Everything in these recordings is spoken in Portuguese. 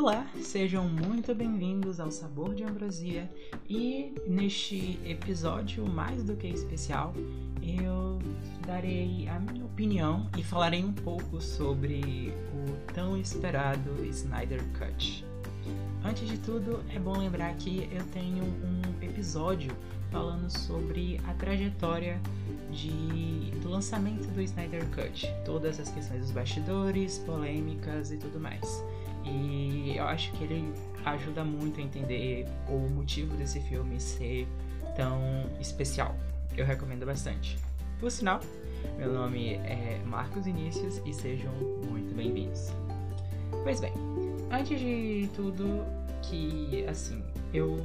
Olá, sejam muito bem-vindos ao Sabor de Ambrosia e neste episódio mais do que especial eu darei a minha opinião e falarei um pouco sobre o tão esperado Snyder Cut. Antes de tudo, é bom lembrar que eu tenho um episódio falando sobre a trajetória de, do lançamento do Snyder Cut, todas as questões dos bastidores, polêmicas e tudo mais. E eu acho que ele ajuda muito a entender o motivo desse filme ser tão especial. Eu recomendo bastante. Por sinal, meu nome é Marcos Inícios e sejam muito bem-vindos. Pois bem, antes de tudo, que assim, eu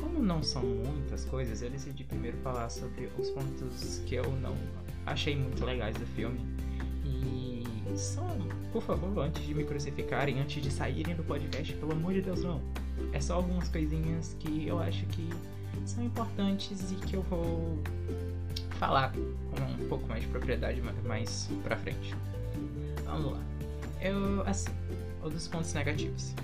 como não são muitas coisas, eu decidi primeiro falar sobre os pontos que eu não achei muito legais do filme. E só, por favor, antes de me crucificarem, antes de saírem do podcast, pelo amor de Deus, não. É só algumas coisinhas que eu acho que são importantes e que eu vou falar com um pouco mais de propriedade mais pra frente. Vamos lá. Eu, assim, ou dos pontos negativos.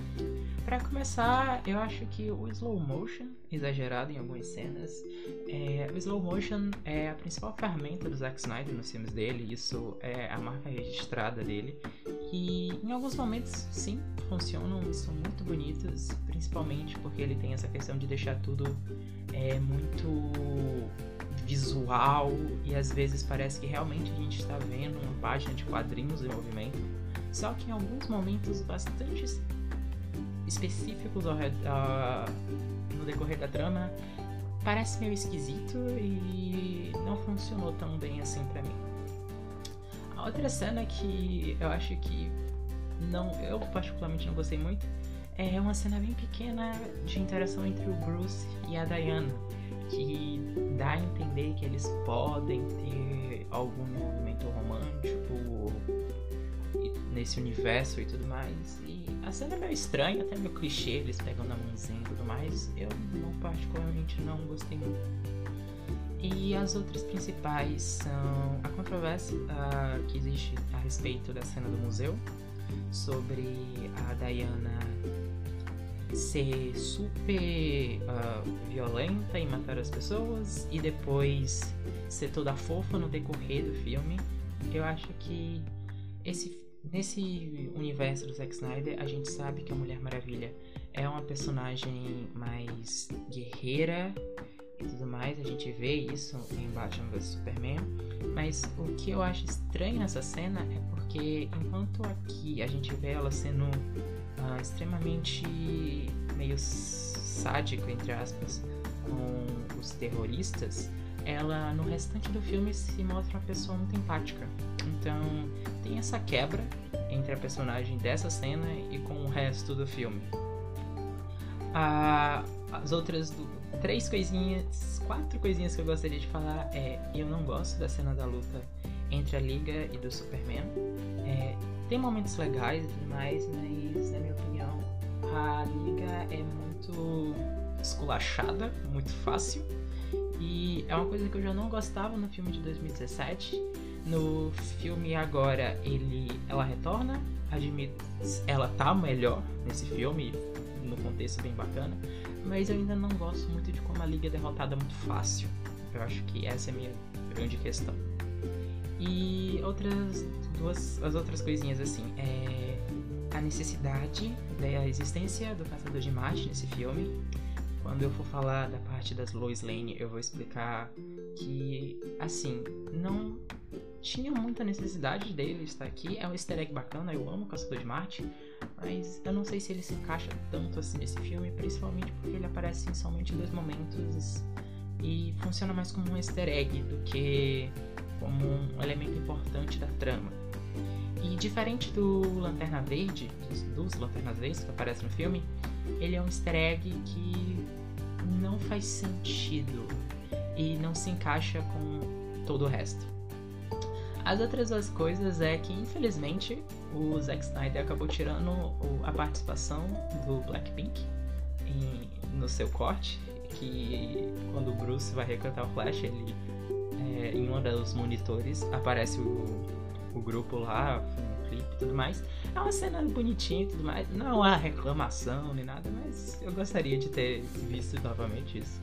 Para começar, eu acho que o slow motion, exagerado em algumas cenas, é, o slow motion é a principal ferramenta do Zack Snyder nos filmes dele, isso é a marca registrada dele. E em alguns momentos, sim, funcionam e são muito bonitos, principalmente porque ele tem essa questão de deixar tudo é, muito visual e às vezes parece que realmente a gente está vendo uma página de quadrinhos em movimento. Só que em alguns momentos bastante específicos ao, uh, no decorrer da trama parece meio esquisito e não funcionou tão bem assim para mim. A outra cena que eu acho que não, eu particularmente não gostei muito é uma cena bem pequena de interação entre o Bruce e a Diana, que dá a entender que eles podem ter algum movimento romântico nesse universo e tudo mais. E a cena é meio estranha, até meio clichê, eles pegam na mãozinha e tudo mais. Eu não, particularmente não gostei muito. E as outras principais são a controvérsia uh, que existe a respeito da cena do museu, sobre a Diana ser super uh, violenta e matar as pessoas e depois ser toda fofa no decorrer do filme. Eu acho que esse Nesse universo do Zack Snyder, a gente sabe que a Mulher Maravilha é uma personagem mais guerreira e tudo mais. A gente vê isso em Batman vs Superman. Mas o que eu acho estranho nessa cena é porque enquanto aqui a gente vê ela sendo uh, extremamente meio sádico, entre aspas, com os terroristas, ela no restante do filme se mostra uma pessoa muito empática. Então tem essa quebra entre a personagem dessa cena e com o resto do filme. Ah, as outras do, três coisinhas, quatro coisinhas que eu gostaria de falar é eu não gosto da cena da luta entre a Liga e do Superman. É, tem momentos legais mas na minha opinião a Liga é muito esculachada, muito fácil e é uma coisa que eu já não gostava no filme de 2017. No filme agora, ele, ela retorna, admito, ela tá melhor nesse filme, no contexto bem bacana, mas eu ainda não gosto muito de como a Liga é derrotada muito fácil. Eu acho que essa é a minha grande questão. E outras duas, as outras coisinhas assim, é a necessidade da existência do Caçador de Marte nesse filme quando eu for falar da parte das Lois Lane, eu vou explicar que, assim, não tinha muita necessidade dele estar aqui. É um easter egg bacana, eu amo Caçador de Marte, mas eu não sei se ele se encaixa tanto assim nesse filme, principalmente porque ele aparece em somente dois momentos e funciona mais como um easter egg do que como um elemento importante da trama. E diferente do Lanterna Verde, dos, dos Lanternas Verdes que aparecem no filme, ele é um easter egg que não faz sentido e não se encaixa com todo o resto. As outras duas coisas é que, infelizmente, o Zack Snyder acabou tirando a participação do Blackpink em, no seu corte, que quando o Bruce vai recantar o Flash, ele é, em um dos monitores aparece o, o grupo lá, e tudo mais. É uma cena bonitinha e tudo mais. Não há reclamação nem nada, mas eu gostaria de ter visto novamente isso.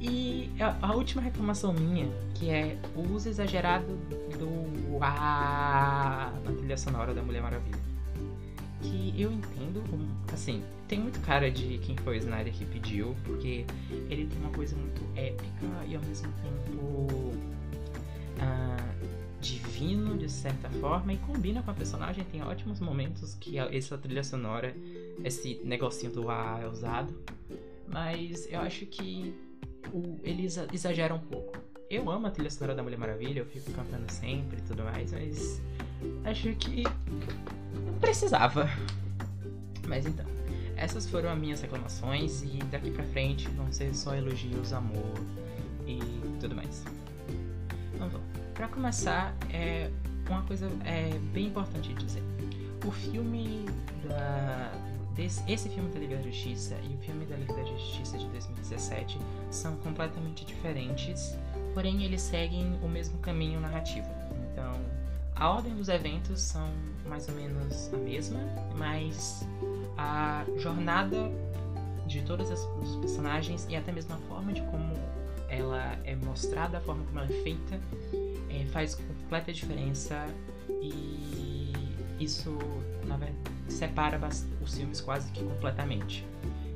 E a, última reclamação minha, que é o uso exagerado do ah na trilha sonora da Mulher Maravilha. Que eu entendo, assim, tem muito cara de quem foi o Snyder que pediu, porque ele tem uma coisa muito épica e ao mesmo tempo ah, divino de certa forma e combina com a personagem. Tem ótimos momentos que essa trilha sonora, esse negocinho do ar é usado, mas eu acho que o, ele exagera um pouco. Eu amo a trilha sonora da Mulher Maravilha, eu fico cantando sempre e tudo mais, mas acho que precisava. Mas então, essas foram as minhas reclamações e daqui pra frente vão ser só elogios, amor e tudo mais. Vamos lá. Pra começar, é uma coisa é bem importante dizer. O filme da, desse, esse filme da Liga da Justiça e o filme da Liga da Justiça de 2017 são completamente diferentes, porém eles seguem o mesmo caminho narrativo. Então, a ordem dos eventos são mais ou menos a mesma, mas a jornada de todos os personagens e até mesmo a forma de como ela é mostrada, a forma como ela é feita, é, faz completa diferença e isso, na verdade, separa os filmes quase que completamente.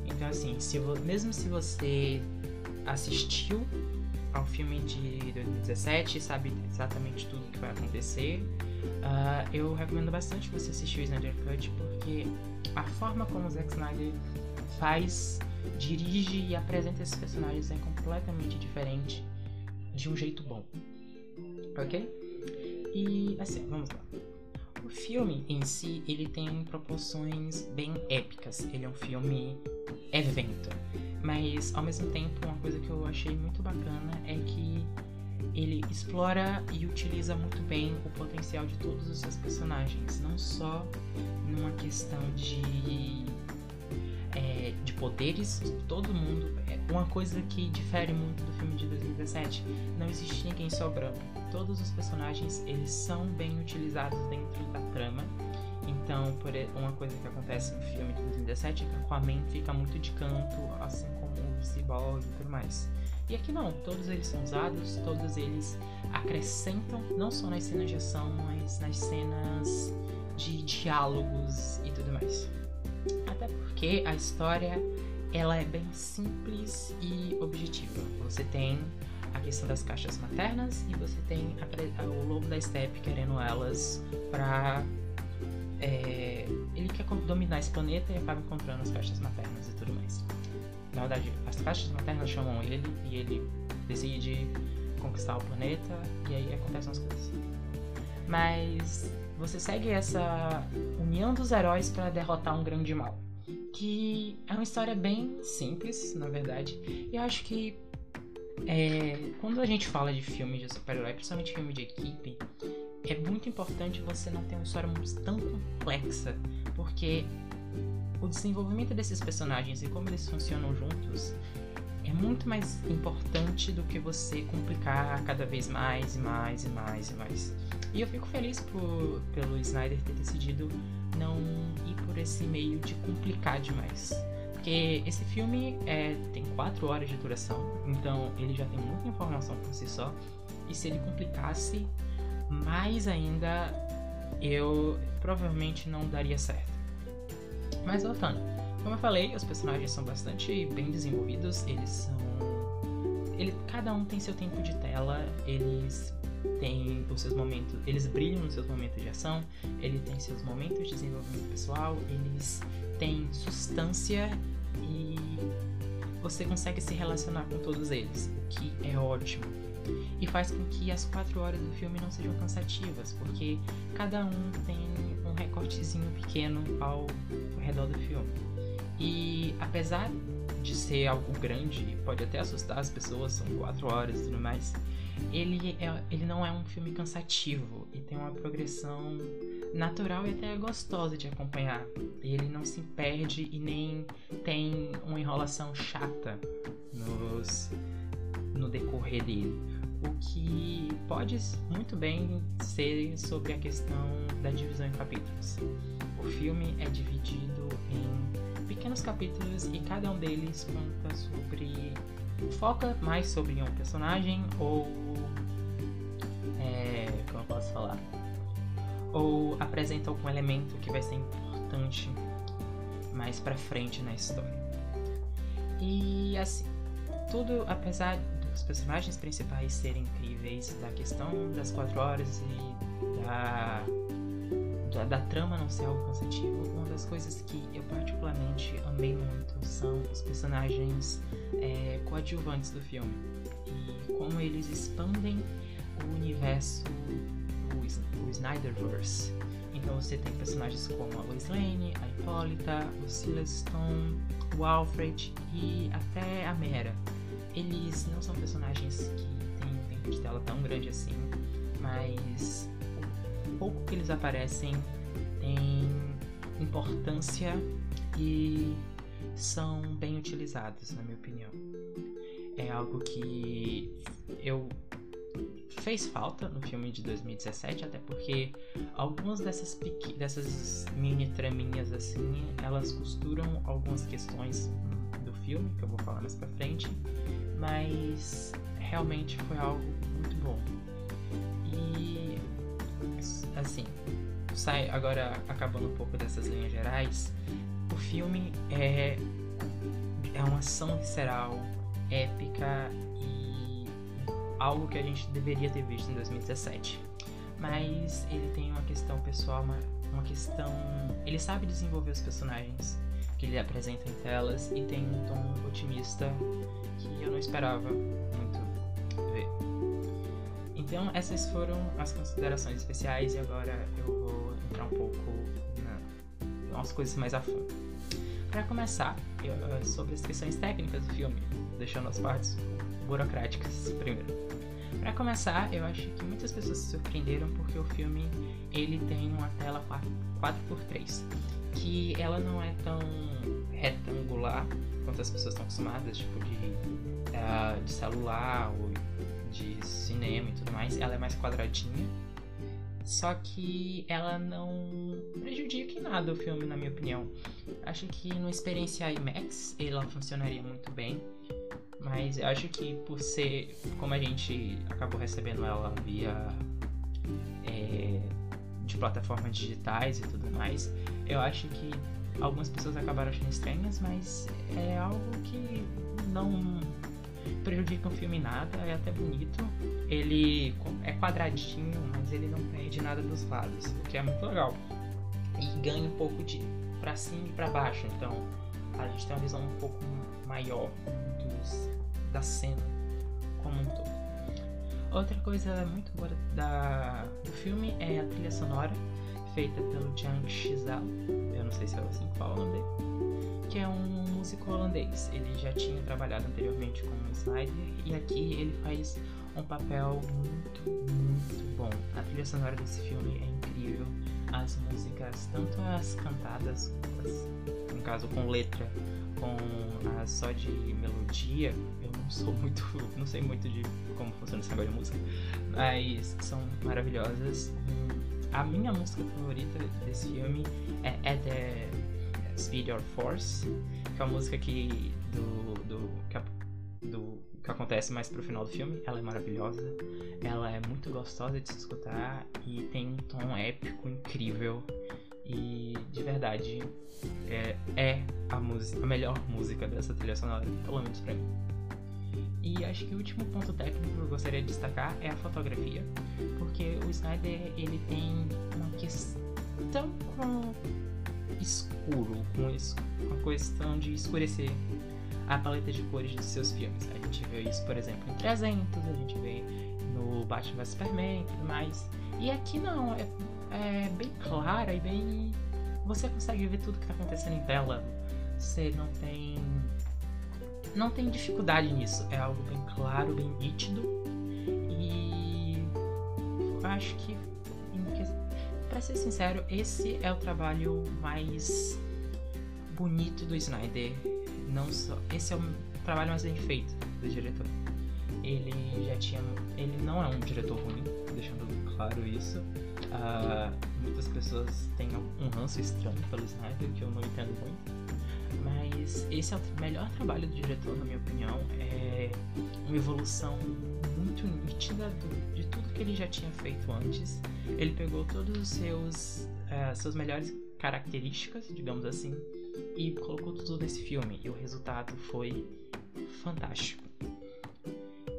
Então, assim, se mesmo se você assistiu ao filme de 2017 sabe exatamente tudo o que vai acontecer, uh, eu recomendo bastante você assistir o Snyder Cut porque a forma como o Zack Snyder faz, dirige e apresenta esses personagens é completamente diferente de um jeito bom. Ok? E assim, vamos lá. O filme em si, ele tem proporções bem épicas. Ele é um filme evento. Mas, ao mesmo tempo, uma coisa que eu achei muito bacana é que ele explora e utiliza muito bem o potencial de todos os seus personagens. Não só numa questão de... É, de poderes, todo mundo. É uma coisa que difere muito do filme de 2017. Não existe ninguém sobrando todos os personagens eles são bem utilizados dentro da trama. Então, por uma coisa que acontece no filme de 2017 é que Aquaman fica muito de canto, assim como o Cyborg e tudo mais. E aqui não, todos eles são usados, todos eles acrescentam, não só nas cenas de ação, mas nas cenas de diálogos e tudo mais. Até porque a história ela é bem simples e objetiva. Você tem a questão das caixas maternas e você tem a, a, o lobo da steppe querendo elas pra. É, ele quer dominar esse planeta e acaba encontrando as caixas maternas e tudo mais. Na verdade, as caixas maternas chamam ele e ele decide conquistar o planeta e aí acontecem as coisas. Mas você segue essa união dos heróis para derrotar um grande mal. Que é uma história bem simples, na verdade. E acho que é, quando a gente fala de filme de super-herói, principalmente filme de equipe, é muito importante você não ter uma história tão complexa, porque o desenvolvimento desses personagens e como eles funcionam juntos é muito mais importante do que você complicar cada vez mais e mais e mais e mais. E eu fico feliz por, pelo Snyder ter decidido não ir por esse meio de complicar demais. Porque esse filme é, tem 4 horas de duração, então ele já tem muita informação por si só. E se ele complicasse mais ainda, eu provavelmente não daria certo. Mas voltando, como eu falei, os personagens são bastante bem desenvolvidos, eles são. Ele, cada um tem seu tempo de tela, eles têm os seus momentos, eles brilham nos seus momentos de ação, ele tem seus momentos de desenvolvimento pessoal, eles têm substância e você consegue se relacionar com todos eles, o que é ótimo. E faz com que as quatro horas do filme não sejam cansativas, porque cada um tem um recortezinho pequeno ao redor do filme. E apesar de ser algo grande, pode até assustar as pessoas, são quatro horas e tudo mais, ele, é, ele não é um filme cansativo e tem uma progressão natural e até gostosa de acompanhar. Ele não se perde e nem tem uma enrolação chata nos, no decorrer dele. o que pode muito bem ser sobre a questão da divisão em capítulos. O filme é dividido em pequenos capítulos e cada um deles conta sobre. Foca mais sobre um personagem ou. É, como eu posso falar? Ou apresenta algum elemento que vai ser importante mais pra frente na história. E assim, tudo, apesar dos personagens principais serem incríveis, da questão das quatro horas e da, da, trama não ser algo cansativo, uma das coisas que eu particularmente amei muito são os personagens é, coadjuvantes do filme e como eles expandem o universo, o, o Snyderverse. Então você tem personagens como a Lois Lane, a Hippolyta, o Silas Stone, o Alfred e até a Mera. Eles não são personagens que têm um tempo de tela tão grande assim, mas pouco que eles aparecem tem importância e são bem utilizados, na minha opinião. É algo que eu fez falta no filme de 2017, até porque algumas dessas, dessas mini traminhas assim, elas costuram algumas questões do filme, que eu vou falar mais pra frente, mas realmente foi algo muito bom. E assim, sai agora acabando um pouco dessas linhas gerais, o filme é é uma ação visceral, épica algo que a gente deveria ter visto em 2017. Mas ele tem uma questão pessoal, uma, uma questão. Ele sabe desenvolver os personagens que ele apresenta em telas e tem um tom otimista que eu não esperava. Então, essas foram as considerações especiais e agora eu vou entrar um pouco na, nas coisas mais a fundo. Para começar, eu, sobre as questões técnicas do filme, deixando as partes burocráticas primeiro. Para começar, eu acho que muitas pessoas se surpreenderam porque o filme ele tem uma tela 4x3, que ela não é tão retangular quanto as pessoas estão acostumadas, tipo de, uh, de celular ou de cinema e tudo mais. Ela é mais quadradinha. Só que ela não prejudica em nada o filme, na minha opinião. Acho que numa experiência IMAX ela funcionaria muito bem. Mas eu acho que por ser. Como a gente acabou recebendo ela via. É, de plataformas digitais e tudo mais, eu acho que algumas pessoas acabaram achando estranhas, mas é algo que não prejudica o filme nada, é até bonito. Ele é quadradinho, mas ele não perde nada dos lados, o que é muito legal. E ganha um pouco de para cima e para baixo, então a gente tem uma visão um pouco maior dos, da cena como um todo. Outra coisa muito boa da, do filme é a trilha sonora, feita pelo Jang Chizal, eu não sei se é assim que fala o nome dele, que é um músico holandês. Ele já tinha trabalhado anteriormente com o Snyder e aqui ele faz um papel muito, muito bom. A trilha sonora desse filme é incrível. As músicas, tanto as cantadas, as, no caso com letra, com a só de melodia, eu não sou muito, não sei muito de como funciona esse negócio de música, mas são maravilhosas. A minha música favorita desse filme é At the Speed or Force, que é uma música que do, do, que, do que acontece mais pro final do filme. Ela é maravilhosa, ela é muito gostosa de se escutar e tem um tom épico incrível. E de verdade é, é a, música, a melhor música dessa trilha sonora, pelo menos pra mim. E acho que o último ponto técnico que eu gostaria de destacar é a fotografia, porque o Snyder ele tem uma questão com escuro, com uma questão de escurecer a paleta de cores de seus filmes. A gente vê isso, por exemplo, em 300, a gente vê no Batman vs Superman e tudo mais. E aqui não, é é bem clara e bem. Você consegue ver tudo que está acontecendo em tela. Você não tem. Não tem dificuldade nisso. É algo bem claro, bem nítido. E. Acho que. Pra ser sincero, esse é o trabalho mais bonito do Snyder. Não só. Esse é o trabalho mais bem feito do diretor. ele já tinha. Ele não é um diretor ruim, deixando claro isso. Uh, muitas pessoas têm um ranço estranho pelo Snyder, que eu não entendo muito. Mas esse é o melhor trabalho do diretor, na minha opinião. É uma evolução muito nítida do, que ele já tinha feito antes. Ele pegou todos os seus, uh, seus melhores características, digamos assim, e colocou tudo nesse filme. E o resultado foi fantástico.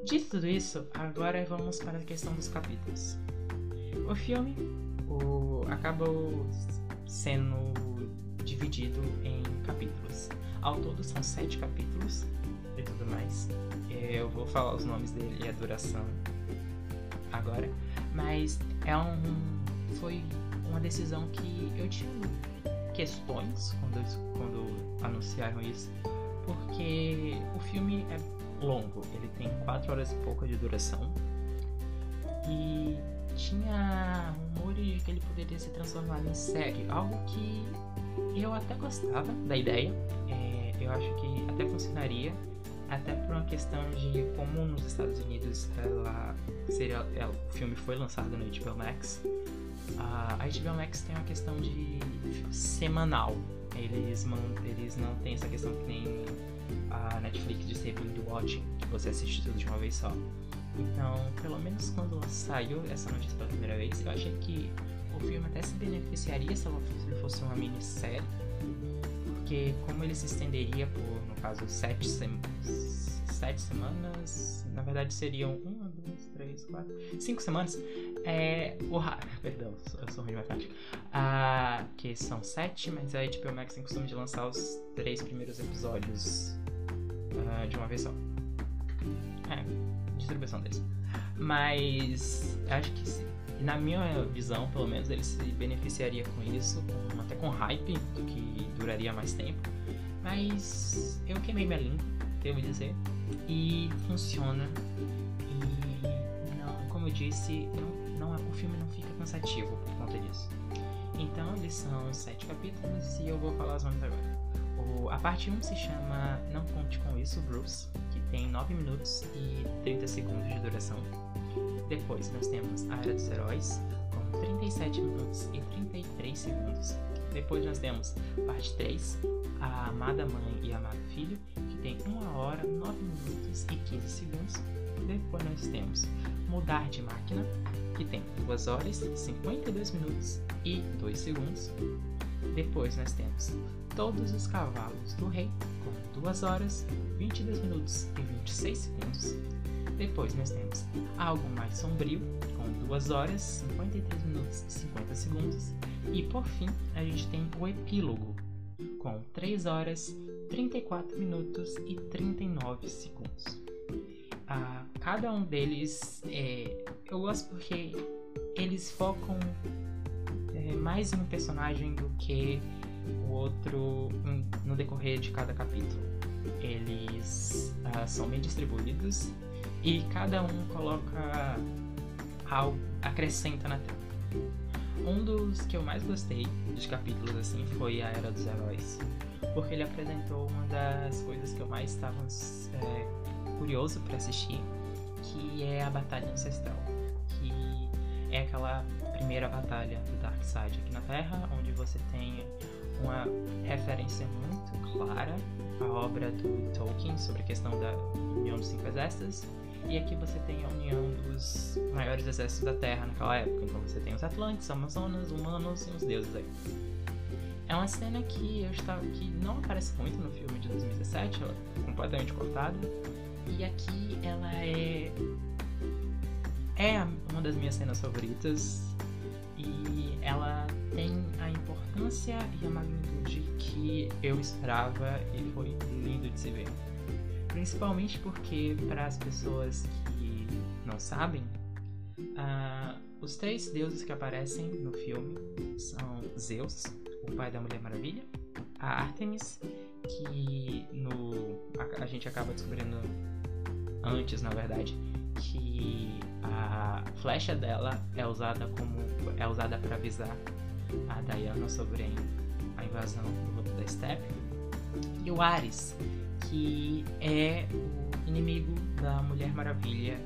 Dito tudo isso, agora vamos para a questão dos capítulos. O filme o, acabou sendo dividido em capítulos. Ao todo são sete capítulos e tudo mais. Eu vou falar os nomes dele e a duração agora, mas é um foi uma decisão que eu tive questões quando, quando anunciaram isso, porque o filme é longo, ele tem 4 horas e pouco de duração e tinha rumores de que ele poderia ser transformado em série, algo que eu até gostava da ideia, é, eu acho que até funcionaria, até por uma questão de como nos Estados Unidos ela seria, ela, o filme foi lançado no HBO Max, a HBO Max tem uma questão de semanal. Eles, eles não têm essa questão que nem a Netflix de ser binge watching, que você assiste tudo de uma vez só. Então, pelo menos quando saiu essa notícia pela primeira vez, eu achei que o filme até se beneficiaria se ela fosse uma minissérie, porque como ele se estenderia por, caso, sete, sem, sete semanas, na verdade seriam uma, duas, três, quatro, cinco semanas, é, o Perdão, eu sou ruim de matemática. Ah, que são sete, mas a HBO Max tem costume de lançar os três primeiros episódios ah, de uma vez só. É, distribuição deles. Mas acho que se, na minha visão, pelo menos, ele se beneficiaria com isso, com, até com hype, que duraria mais tempo. Mas eu queimei minha língua, devo dizer, e funciona. E não, como eu disse, não não, o filme não fica cansativo por conta disso. Então, eles são sete capítulos e eu vou falar os nomes agora. O, a parte 1 se chama Não Conte Com Isso, Bruce, que tem 9 minutos e 30 segundos de duração. Depois nós temos A Era dos Heróis, com 37 minutos e 33 segundos. Depois nós temos parte 3, A Amada Mãe e Amado Filho, que tem 1 hora, 9 minutos e 15 segundos. Depois nós temos Mudar de Máquina, que tem 2 horas, 52 minutos e 2 segundos. Depois nós temos Todos os Cavalos do Rei, com 2 horas, 22 minutos e 26 segundos. Depois nós temos Algo Mais Sombrio, com 2 horas, 53 minutos e 50 segundos. E por fim, a gente tem o Epílogo, com 3 horas, 34 minutos e 39 segundos. Ah, cada um deles é, eu gosto porque eles focam é, mais um personagem do que o outro no decorrer de cada capítulo. Eles uh, são bem distribuídos e cada um coloca algo, acrescenta na tela. Um dos que eu mais gostei de capítulos assim foi a Era dos Heróis, porque ele apresentou uma das coisas que eu mais estava é, curioso para assistir, que é a Batalha Ancestral é aquela primeira batalha do Darkseid aqui na Terra, onde você tem uma referência muito clara à obra do Tolkien sobre a questão da União dos Cinco Exércitos. E aqui você tem a união dos maiores exércitos da Terra naquela época. Então você tem os Atlantes, Amazonas, humanos e os deuses aí. É uma cena que eu estava que não aparece muito no filme de 2017, ela é completamente cortada. E aqui ela é é uma das minhas cenas favoritas e ela tem a importância e a magnitude que eu esperava e foi lindo de se ver. Principalmente porque, para as pessoas que não sabem, uh, os três deuses que aparecem no filme são Zeus, o pai da Mulher Maravilha, a Artemis, que no, a, a gente acaba descobrindo antes, na verdade, que a flecha dela é usada como é usada para avisar a Diana sobre a invasão do da Steppe. E o Ares, que é o inimigo da Mulher Maravilha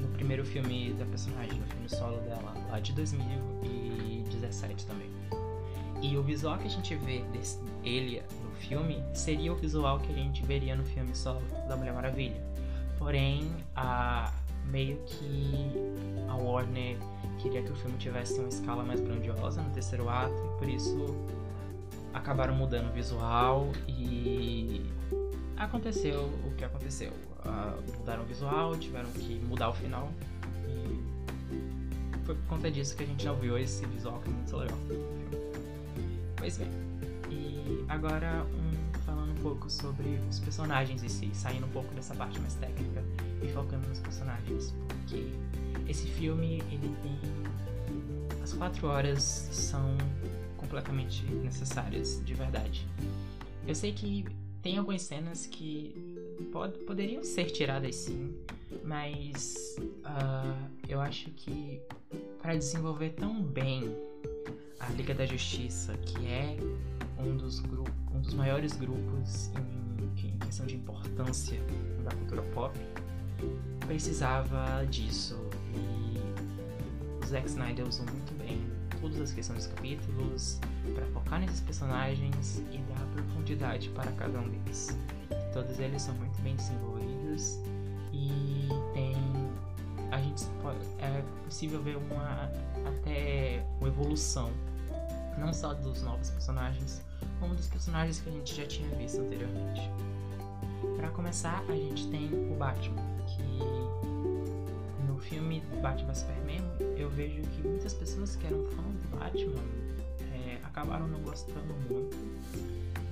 no primeiro filme da personagem, no filme solo dela, lá de 2017 também. E o visual que a gente vê desse, ele no filme seria o visual que a gente veria no filme solo da Mulher Maravilha. Porém, a, meio que a Warner queria que o filme tivesse uma escala mais grandiosa no terceiro ato e por isso acabaram mudando o visual e aconteceu o que aconteceu. Uh, mudaram o visual, tiveram que mudar o final e foi por conta disso que a gente não viu esse visual que é muito legal. Pois bem, e agora um, falando um pouco sobre os personagens em si, saindo um pouco dessa parte mais técnica e focando nos personagens, porque esse filme ele tem as quatro horas são completamente necessárias, de verdade. Eu sei que tem algumas cenas que pod poderiam ser tiradas sim, mas uh, eu acho que para desenvolver tão bem a Liga da Justiça, que é um dos, um dos maiores grupos em, em questão de importância da cultura pop, precisava disso. E o Zack Snyder usou muito todas as questões dos capítulos para focar nesses personagens e dar profundidade para cada um deles. Todos eles são muito bem desenvolvidos e tem a gente pode, é possível ver uma até uma evolução não só dos novos personagens, como dos personagens que a gente já tinha visto anteriormente. Para começar, a gente tem o Batman, no filme Batman Superman eu vejo que muitas pessoas que eram fãs do Batman é, acabaram não gostando muito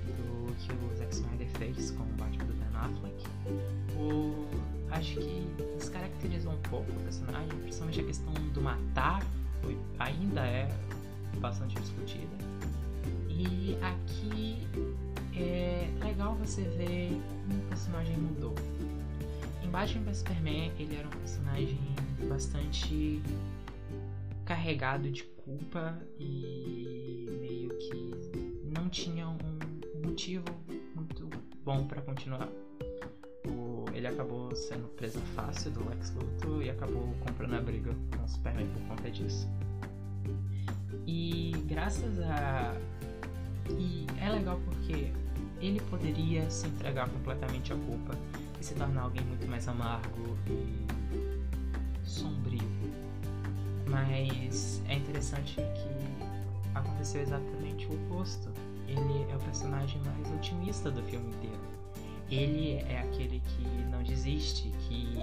do que o Zack Snyder fez com o Batman do Ben Affleck. Acho que descaracterizou um pouco o personagem, principalmente a questão do matar, foi, ainda é bastante discutida. E aqui é legal você ver como o personagem mudou. Batman vs Superman, ele era um personagem bastante carregado de culpa e meio que não tinha um motivo muito bom para continuar. O, ele acabou sendo presa fácil do Lex Luthor e acabou comprando a briga com o Superman por conta disso. E graças a. E é legal porque ele poderia se entregar completamente à culpa se tornar alguém muito mais amargo e sombrio. Mas é interessante que aconteceu exatamente o oposto. Ele é o personagem mais otimista do filme inteiro. Ele é aquele que não desiste, que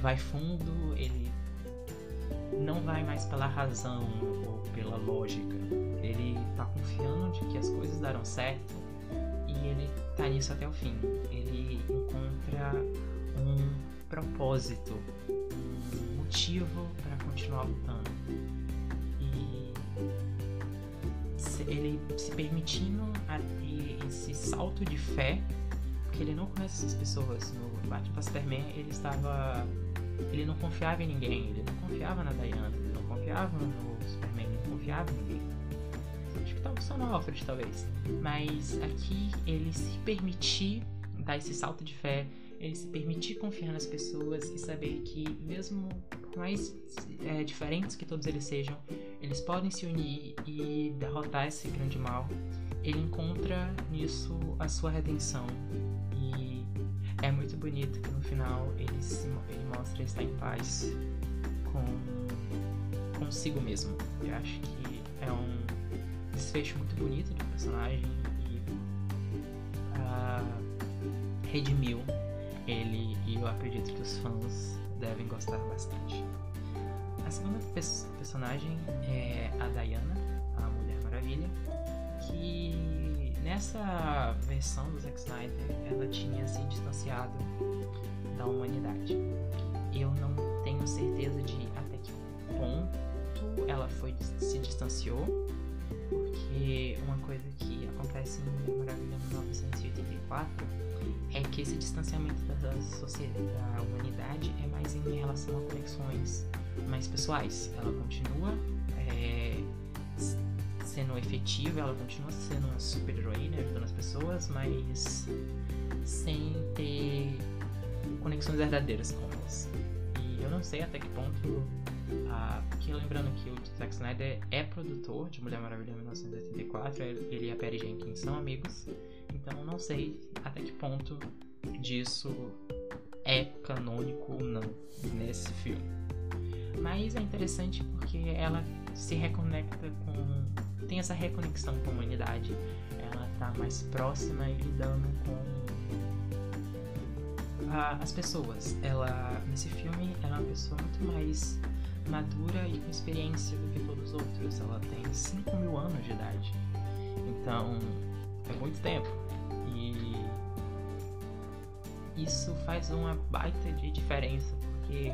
vai fundo, ele não vai mais pela razão ou pela lógica. Ele tá confiando de que as coisas darão certo e ele tá nisso até o fim. Um propósito, um motivo para continuar lutando. E ele se permitindo a ter esse salto de fé, porque ele não conhece essas pessoas. No Batman Superman ele estava ele não confiava em ninguém, ele não confiava na Diana, ele não confiava no Superman, ele não confiava em ninguém. Acho que tava só no Alfred, talvez. Mas aqui ele se permitir dar esse salto de fé, ele se permitir confiar nas pessoas e saber que, mesmo mais é, diferentes que todos eles sejam, eles podem se unir e derrotar esse grande mal. Ele encontra nisso a sua redenção é muito bonito que no final ele, se, ele mostra estar em paz com consigo mesmo. Eu acho que é um desfecho muito bonito do personagem e uh, redimiu ele e eu acredito que os fãs devem gostar bastante. A segunda personagem é a Diana, a Mulher Maravilha, que nessa versão do Zack Snyder, ela tinha se distanciado da humanidade. Eu não tenho certeza de até que ponto ela foi se distanciou, porque uma coisa que acontece em Mulher Maravilha 1984 é que esse distanciamento da, da humanidade é mais em relação a conexões mais pessoais. Ela continua é, sendo efetiva, ela continua sendo uma super heroína, ajudando as pessoas, mas sem ter conexões verdadeiras com elas. E eu não sei até que ponto. Ah, porque lembrando que o Zack Snyder é produtor de Mulher Maravilha 1984, ele e a Perry Jenkins são amigos, então não sei até que ponto disso é canônico ou não nesse filme. Mas é interessante porque ela se reconecta com. tem essa reconexão com a humanidade. Ela tá mais próxima e lidando com a, as pessoas. Ela, nesse filme, ela é uma pessoa muito mais madura e com experiência do que todos os outros. Ela tem 5 mil anos de idade. Então, é muito tempo. E isso faz uma baita de diferença, porque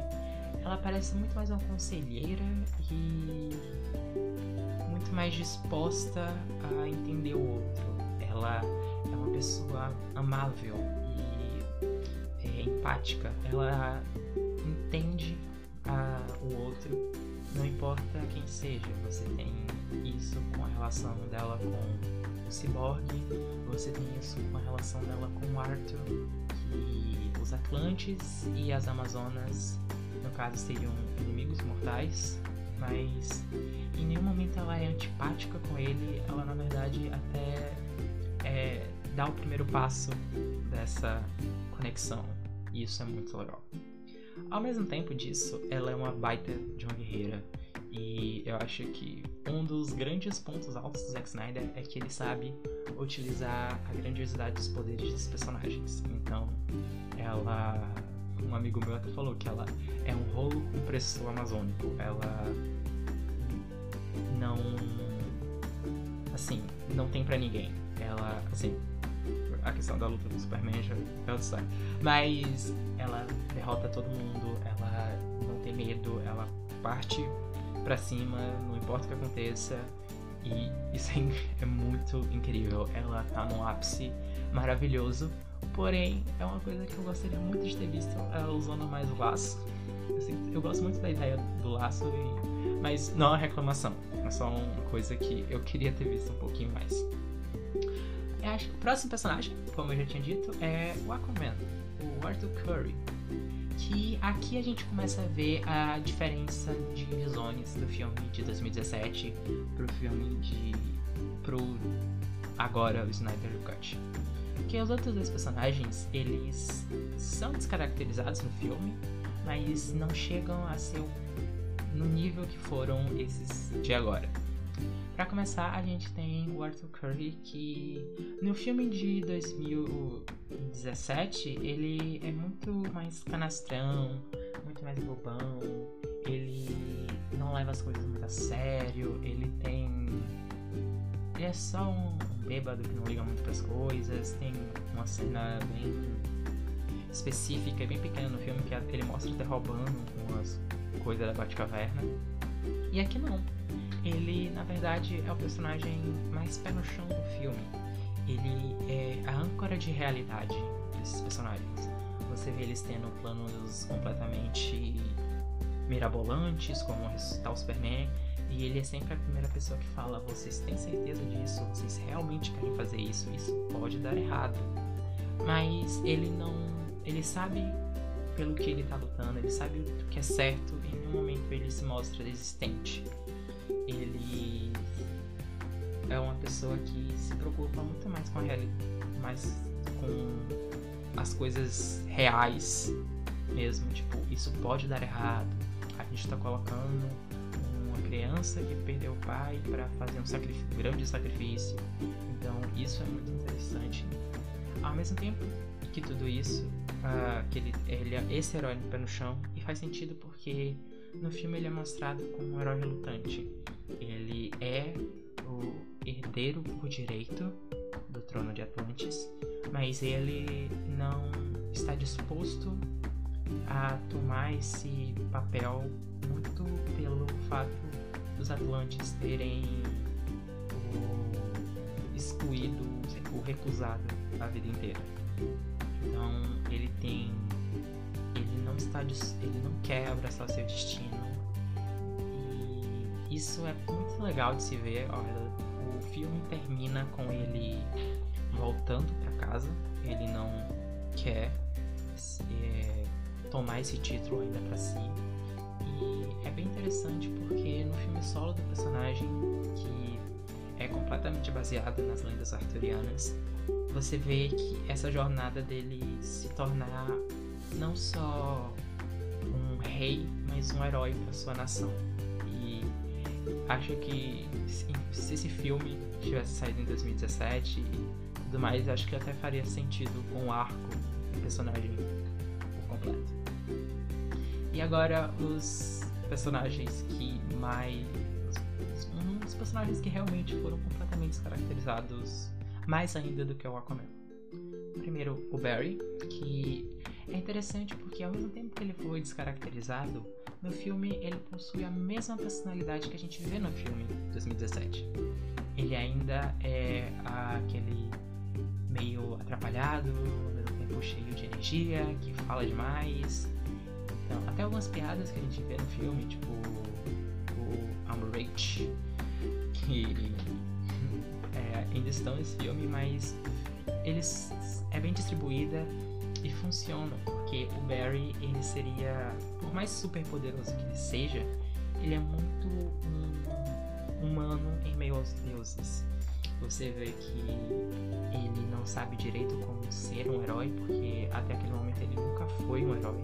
ela parece muito mais uma conselheira e muito mais disposta a entender o outro. Ela é uma pessoa amável e é, empática. Ela entende a, o outro, não importa quem seja. Você tem isso com a relação dela com o Cyborg, você tem isso com a relação dela com o Arthur, que os Atlantes e as Amazonas no caso seriam inimigos mortais, mas em nenhum momento ela é antipática com ele, ela na verdade até é, dá o primeiro passo dessa conexão, e isso é muito legal. Ao mesmo tempo disso, ela é uma baita de uma guerreira, e eu acho que um dos grandes pontos altos do Zack Snyder é que ele sabe utilizar a grandiosidade dos poderes dos personagens. Então, ela um amigo meu até falou que ela é um rolo compressor amazônico. Ela não. Assim, não tem para ninguém. Ela, assim, a questão da luta do Superman já é outra história. Mas ela derrota todo mundo, ela não tem medo, ela parte para cima, não importa o que aconteça. E isso é muito incrível. Ela tá num ápice maravilhoso Porém, é uma coisa que eu gostaria muito de ter visto ela usando mais o laço. Eu, eu gosto muito da ideia do laço, e... mas não é reclamação. É só uma coisa que eu queria ter visto um pouquinho mais. Acho, o próximo personagem, como eu já tinha dito, é o Aquaman, o Arthur Curry. Que aqui a gente começa a ver a diferença de visões do filme de 2017 pro filme de. pro agora o Snyder Cut. Porque os outros dois personagens, eles são descaracterizados no filme, mas não chegam a ser no nível que foram esses de agora. Para começar, a gente tem o Arthur Curry, que no filme de 2017 ele é muito mais canastrão, muito mais bobão, ele não leva as coisas muito a sério, ele tem. Ele é só um bêbado que não liga muito para as coisas. Tem uma cena bem específica e bem pequena no filme que ele mostra até roubando umas coisas da Batcaverna. E aqui não. Ele, na verdade, é o personagem mais pé no chão do filme. Ele é a âncora de realidade desses personagens. Você vê eles tendo planos completamente mirabolantes, como ressuscitar o Superman, e ele é sempre a primeira pessoa que fala: vocês têm certeza disso? Vocês realmente querem fazer isso? Isso pode dar errado. Mas ele não. Ele sabe pelo que ele tá lutando, ele sabe o que é certo e em nenhum momento ele se mostra desistente. Ele é uma pessoa que se preocupa muito mais com a realidade, mais com as coisas reais mesmo. Tipo, isso pode dar errado. A gente tá colocando criança que perdeu o pai para fazer um, sacrifício, grande sacrifício. Então isso é muito interessante. Ao mesmo tempo que tudo isso, uh, que ele, ele é esse herói no pé no chão e faz sentido porque no filme ele é mostrado como um herói relutante. Ele é o herdeiro por direito do trono de Atlantis, mas ele não está disposto a tomar esse papel muito pelo fato dos Atlantes terem o excluído, o recusado a vida inteira. Então ele tem. Ele não está. Ele não quer abraçar o seu destino. Isso é muito legal de se ver. Olha, o filme termina com ele voltando para casa. Ele não quer é, tomar esse título ainda para si. E é bem interessante porque no filme solo do personagem, que é completamente baseado nas lendas arturianas, você vê que essa jornada dele se tornar não só um rei, mas um herói para sua nação. Acho que se esse filme tivesse saído em 2017 e tudo mais, acho que até faria sentido com o arco do personagem por completo. E agora os personagens que mais. Um dos personagens que realmente foram completamente descaracterizados mais ainda do que o Aquaman. Primeiro, o Barry, que é interessante porque ao mesmo tempo que ele foi descaracterizado, no filme ele possui a mesma personalidade que a gente vê no filme 2017. Ele ainda é aquele meio atrapalhado, ao mesmo tempo cheio de energia, que fala demais. Então, até algumas piadas que a gente vê no filme, tipo o I'm Rich, que é, ainda estão nesse filme, mas eles é bem distribuída e funciona, porque o Barry ele seria, por mais super poderoso que ele seja, ele é muito um, humano em meio aos deuses. Você vê que ele não sabe direito como ser um herói, porque até aquele momento ele nunca foi um herói.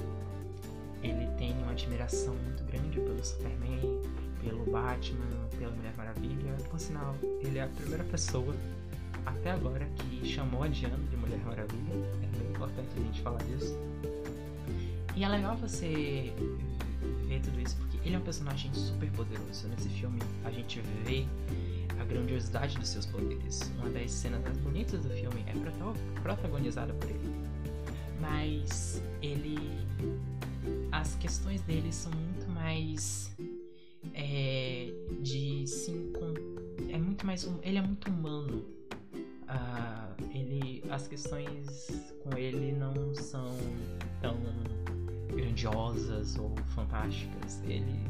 Ele tem uma admiração muito grande pelo Superman, pelo Batman, pela Mulher Maravilha. Por sinal, ele é a primeira pessoa até agora que chamou a Diana de Mulher Maravilha. Importante a gente falar disso. E é legal você ver tudo isso, porque ele é um personagem super poderoso. Nesse filme a gente vê a grandiosidade dos seus poderes. Uma das cenas mais bonitas do filme é protagonizada por ele. Mas ele. As questões dele são muito mais. É, de sim. É muito mais. Ele é muito humano uh, as questões com ele não são tão grandiosas ou fantásticas. Ele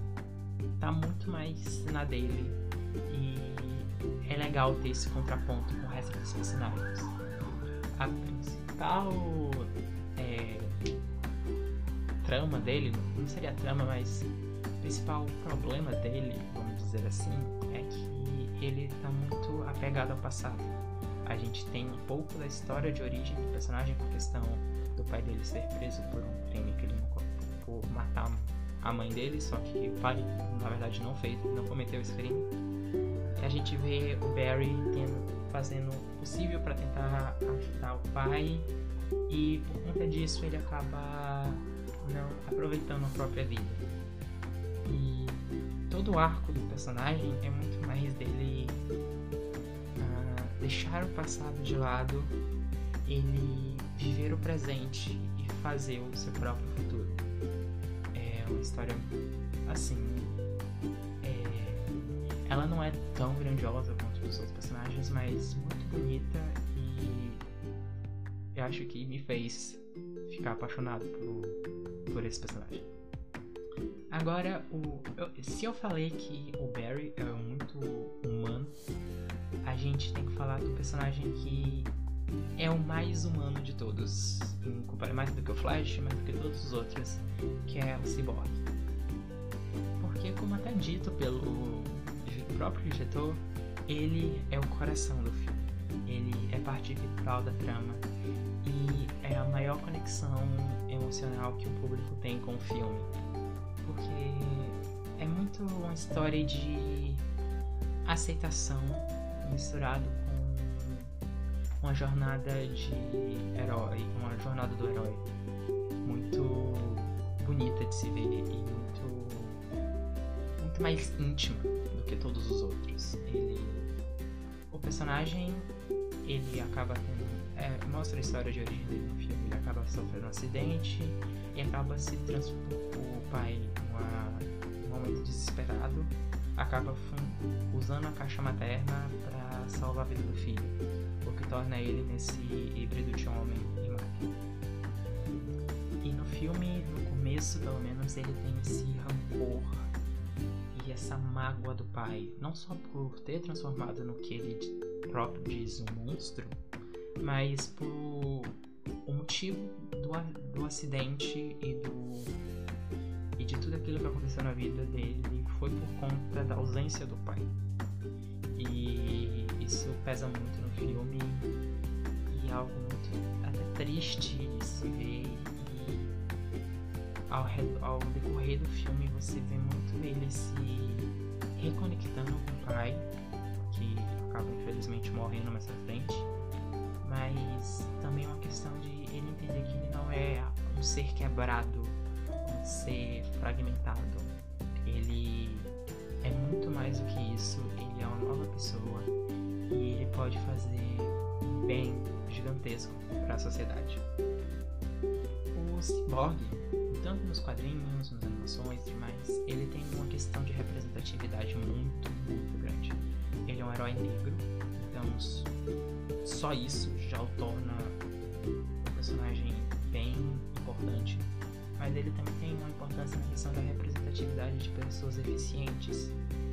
tá muito mais na dele e é legal ter esse contraponto com o resto dos personagens. A principal é, trama dele, não seria trama, mas o principal problema dele, vamos dizer assim, é que ele tá muito apegado ao passado a gente tem um pouco da história de origem do personagem com questão do pai dele ser preso por um crime que ele não por matar a mãe dele, só que o pai na verdade não fez, não cometeu esse crime. E a gente vê o Barry tendo, fazendo o possível para tentar ajudar o pai e por conta disso ele acaba não aproveitando a própria vida. E todo o arco do personagem é muito mais dele deixar o passado de lado, ele viver o presente e fazer o seu próprio futuro. É uma história assim. É, ela não é tão grandiosa quanto os outros personagens, mas muito bonita e eu acho que me fez ficar apaixonado por, por esse personagem. Agora, o, eu, se eu falei que o Barry é muito gente tem que falar do personagem que é o mais humano de todos, em mais do que o Flash, mais do que todos os outros, que é o Cyborg. Porque, como até dito pelo próprio diretor, ele é o coração do filme. Ele é parte vital da trama e é a maior conexão emocional que o público tem com o filme. Porque é muito uma história de aceitação misturado com uma jornada de herói, uma jornada do herói muito bonita de se ver e muito, muito mais íntima do que todos os outros. Ele, o personagem ele acaba tendo é, mostra a história de origem dele no filme. Ele acaba sofrendo um acidente e acaba se transformando. O pai, em um momento desesperado, acaba usando a caixa materna para salvar a vida do filho, o que torna ele nesse híbrido de homem e máquina. E no filme, no começo pelo menos, ele tem esse rancor e essa mágoa do pai, não só por ter transformado no que ele próprio diz um monstro, mas por o motivo do, do acidente e do e de tudo aquilo que aconteceu na vida dele foi por conta da ausência do pai. E isso pesa muito no filme e é algo muito até triste de se ver e ao, ao decorrer do filme você vê muito ele se reconectando com o pai, que acaba infelizmente morrendo mais pra frente, mas também é uma questão de ele entender que ele não é um ser quebrado, um ser fragmentado. Ele é muito mais do que isso, ele é uma nova pessoa e ele pode fazer bem gigantesco para a sociedade. O Cyborg tanto nos quadrinhos, nas animações e demais, ele tem uma questão de representatividade muito, muito grande. Ele é um herói negro, então só isso já o torna um personagem bem importante. Mas ele também tem uma importância na questão da representatividade de pessoas eficientes.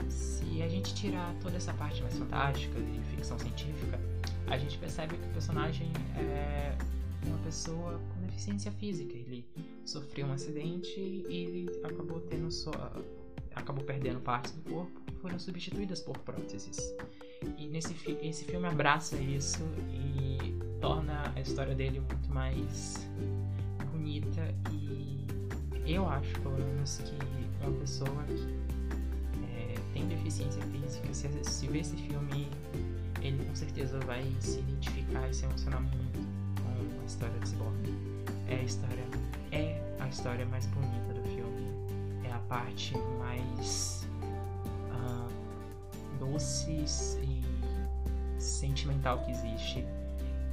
Se a gente tirar toda essa parte mais fantástica de ficção científica, a gente percebe que o personagem é uma pessoa com deficiência física. Ele sofreu um acidente e ele acabou tendo sua acabou perdendo partes do corpo que foram substituídas por próteses. E nesse esse filme abraça isso e torna a história dele muito mais bonita e eu acho pelo menos que uma pessoa que é, tem deficiência física se, se esse filme ele com certeza vai se identificar e se emocionar muito com a história desse Cyborg. É a história é a história mais bonita do filme. É a parte mais uh, doce e sentimental que existe.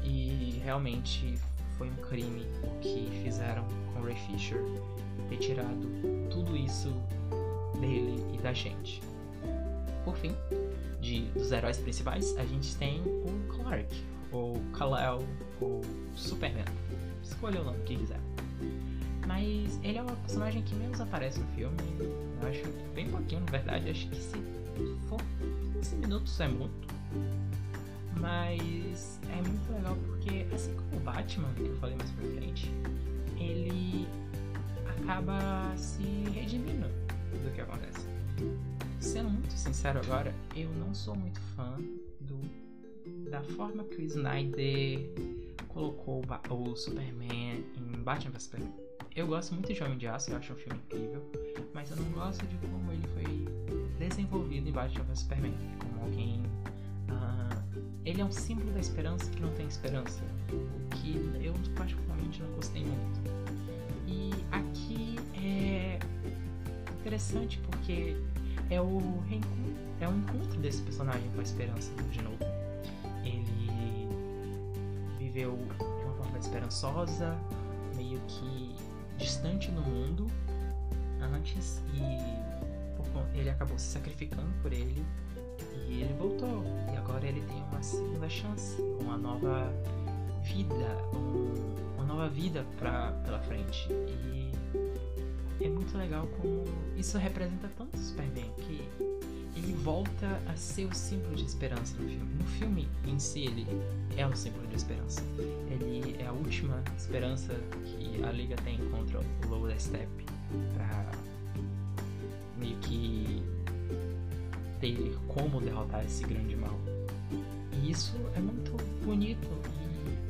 E realmente foi um crime o que fizeram com Ray Fisher ter tirado tudo isso dele e da gente. Por fim, de, dos heróis principais, a gente tem o Clark, ou Kal-El, ou Superman. Escolha o nome que quiser. Mas ele é o personagem que menos aparece no filme. Eu acho bem pouquinho, na verdade. Acho que se for 15 minutos é muito. Mas é muito legal porque, assim como o Batman, que eu falei mais pra frente, ele acaba se redimindo do que acontece. Sendo muito sincero agora, eu não sou muito fã do da forma que o Snyder colocou o Superman em Batman vs Superman. Eu gosto muito de Homem de Aço, eu acho um filme incrível, mas eu não gosto de como ele foi desenvolvido em Batman vs Superman, como alguém. Uh, ele é um símbolo da esperança que não tem esperança, o que eu particularmente não gostei muito. E aqui é interessante porque é o é o encontro desse personagem com a esperança de novo. Ele viveu de uma forma esperançosa, meio que distante no mundo antes e ele acabou se sacrificando por ele e ele voltou. E agora ele tem uma segunda chance, uma nova vida, um, uma nova vida pra, pela frente. E é muito legal como isso representa tanto o Superman que ele volta a ser o símbolo de esperança no filme. No filme em si, ele é o símbolo de esperança. Ele é a última esperança que a Liga tem contra o Lobo da Steppe pra meio que ter como derrotar esse grande mal. E isso é muito bonito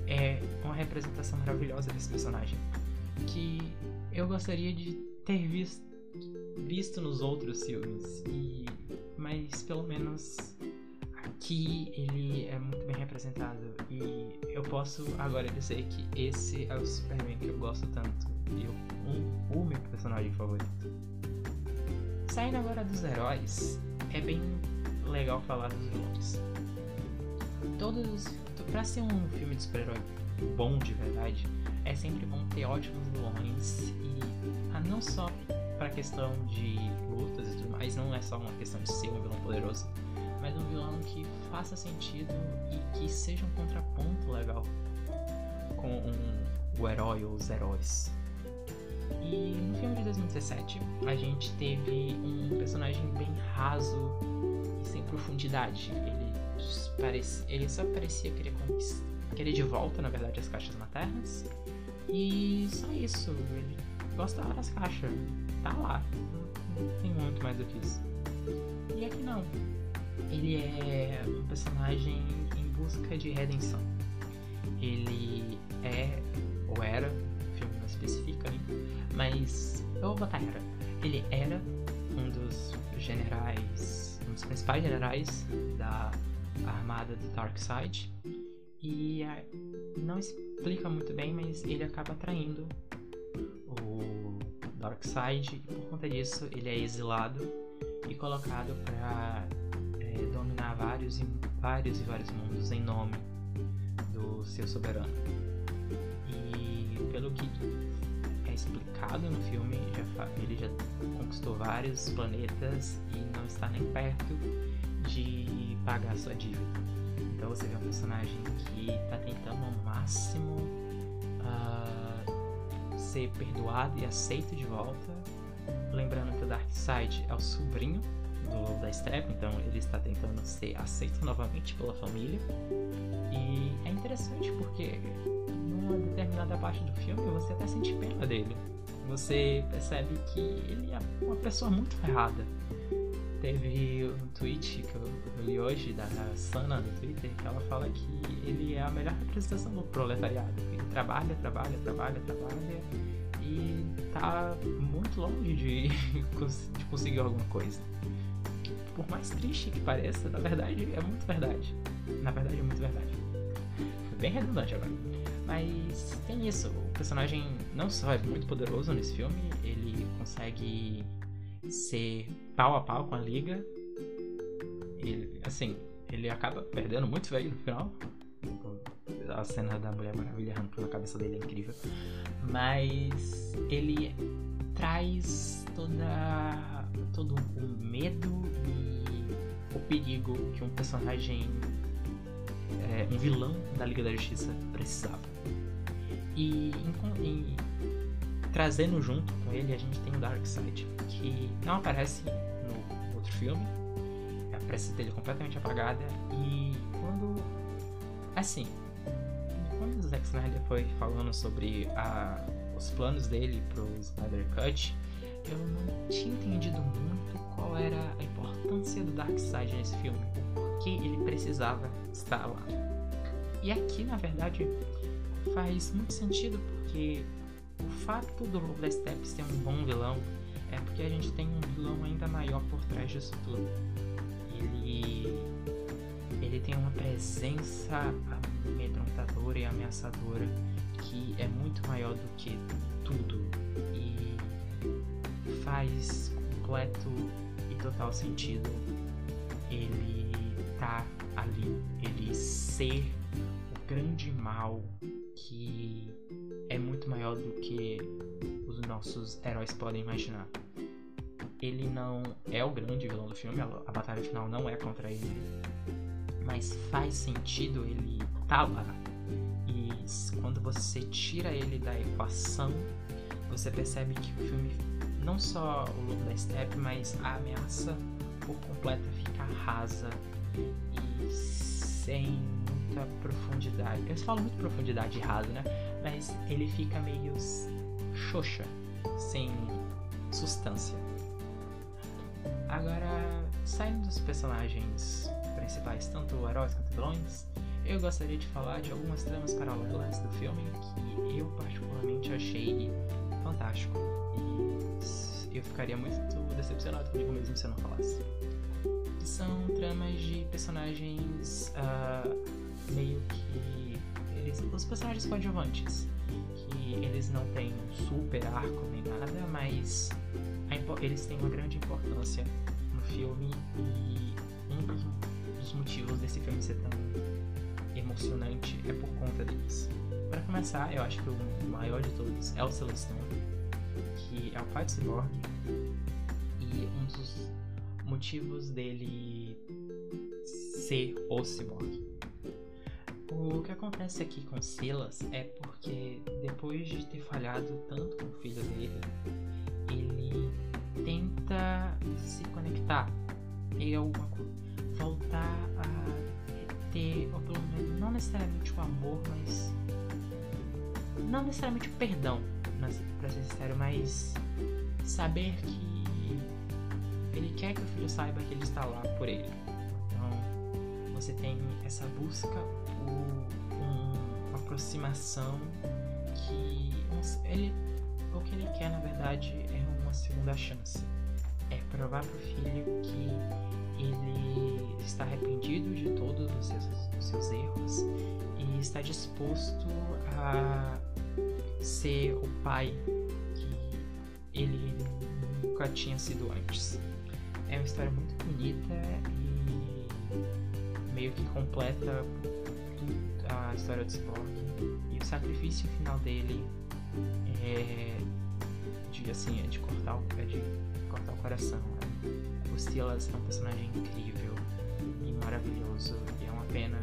e é uma representação maravilhosa desse personagem que eu gostaria de ter visto, visto nos outros filmes e mas pelo menos aqui ele é muito bem representado e eu posso agora dizer que esse é o Superman que eu gosto tanto e um, o meu personagem favorito. Saindo agora dos heróis, é bem legal falar dos vilões. Todos, para ser um filme de super-herói bom de verdade, é sempre bom ter ótimos vilões e ah, não só para questão de lutas e tudo mais, não é só uma questão de ser um vilão poderoso, mas um vilão que faça sentido e que seja um contraponto legal com um, o herói ou os heróis. E no filme de 2017 a gente teve um personagem bem raso e sem profundidade. Ele, parece, ele só parecia querer querer de volta, na verdade, as caixas maternas. E só isso, ele gostava das caixas, tá lá, não, tem muito mais do que isso. E aqui não, ele é um personagem em busca de redenção. Ele é, ou era, o filme não especifica, hein? mas eu vou botar era. Ele era um dos generais, um dos principais generais da armada do Darkseid e é, não explica muito bem, mas ele acaba traindo o Darkseid e por conta disso ele é exilado e colocado para é, dominar vários e vários e vários mundos em nome do seu soberano. E pelo que é explicado no filme, já, ele já conquistou vários planetas e não está nem perto de pagar sua dívida. Então você vê um personagem que está tentando ao máximo uh, ser perdoado e aceito de volta. Lembrando que o Darkseid é o sobrinho do da Step, então ele está tentando ser aceito novamente pela família. E é interessante porque numa determinada parte do filme você até sente pena dele. Você percebe que ele é uma pessoa muito ferrada. Teve um tweet que eu li hoje da Sana no Twitter que ela fala que ele é a melhor representação do proletariado. Ele trabalha, trabalha, trabalha, trabalha e tá muito longe de, de conseguir alguma coisa. Por mais triste que pareça, na verdade é muito verdade. Na verdade é muito verdade. Foi bem redundante agora. Mas tem isso, o personagem não só é muito poderoso nesse filme, ele consegue ser pau a pau com a liga. Ele, assim, ele acaba perdendo muito velho no final. A cena da Mulher Maravilha arrancando a cabeça dele é incrível. Mas ele traz toda todo o medo e o perigo que um personagem é, um vilão da Liga da Justiça precisava. E, em, trazendo junto com ele, a gente tem o Darkseid, que não aparece no outro filme, a presença dele é completamente apagada, e quando. Assim, quando o Zack Snyder foi falando sobre a, os planos dele pro Snyder Cut, eu não tinha entendido muito qual era a importância do Darkseid nesse filme, o porquê ele precisava estar lá. E aqui, na verdade, faz muito sentido porque o fato do Lobo da ser um bom vilão é porque a gente tem um vilão ainda maior por trás disso tudo. Ele ele tem uma presença amedrontadora e ameaçadora que é muito maior do que tudo e faz completo e total sentido ele tá ali, ele ser o grande mal que muito maior do que os nossos heróis podem imaginar. Ele não é o grande vilão do filme, a batalha final não é contra ele, mas faz sentido ele tá lá. E quando você tira ele da equação, você percebe que o filme, não só o Lobo da Steppe, mas a ameaça por completa fica rasa e sem muita profundidade. Eu falo muito profundidade rasa, né? Mas ele fica meio xoxa, sem substância. Agora, saindo dos personagens principais, tanto heróis quanto vilões, eu gostaria de falar de algumas tramas paralelas do filme que eu particularmente achei fantástico. E eu ficaria muito decepcionado comigo mesmo se eu não falasse. São tramas de personagens uh, meio que. Os personagens coadjuvantes. Que eles não têm um super arco nem nada, mas eles têm uma grande importância no filme e um dos, motivos desse filme ser tão emocionante é por conta deles. Para começar, eu acho que o maior de todos é o Celestino, que é o pai do Cyborg e um dos motivos dele ser o Cyborg. O que acontece aqui com Silas é porque depois de ter falhado tanto com o filho dele, ele tenta se conectar e alguma voltar a ter, ou pelo menos não necessariamente o amor, mas. Não necessariamente o perdão, pra ser sincero, mas saber que ele quer que o filho saiba que ele está lá por ele. Então, você tem essa busca uma aproximação que ele, o que ele quer, na verdade, é uma segunda chance. É provar para o filho que ele está arrependido de todos os seus, os seus erros e está disposto a ser o pai que ele nunca tinha sido antes. É uma história muito bonita e meio que completa a história do Spock. E o sacrifício final dele é de assim, é de cortar o, é de cortar o coração. Né? O Silas é um personagem incrível e maravilhoso. E é uma pena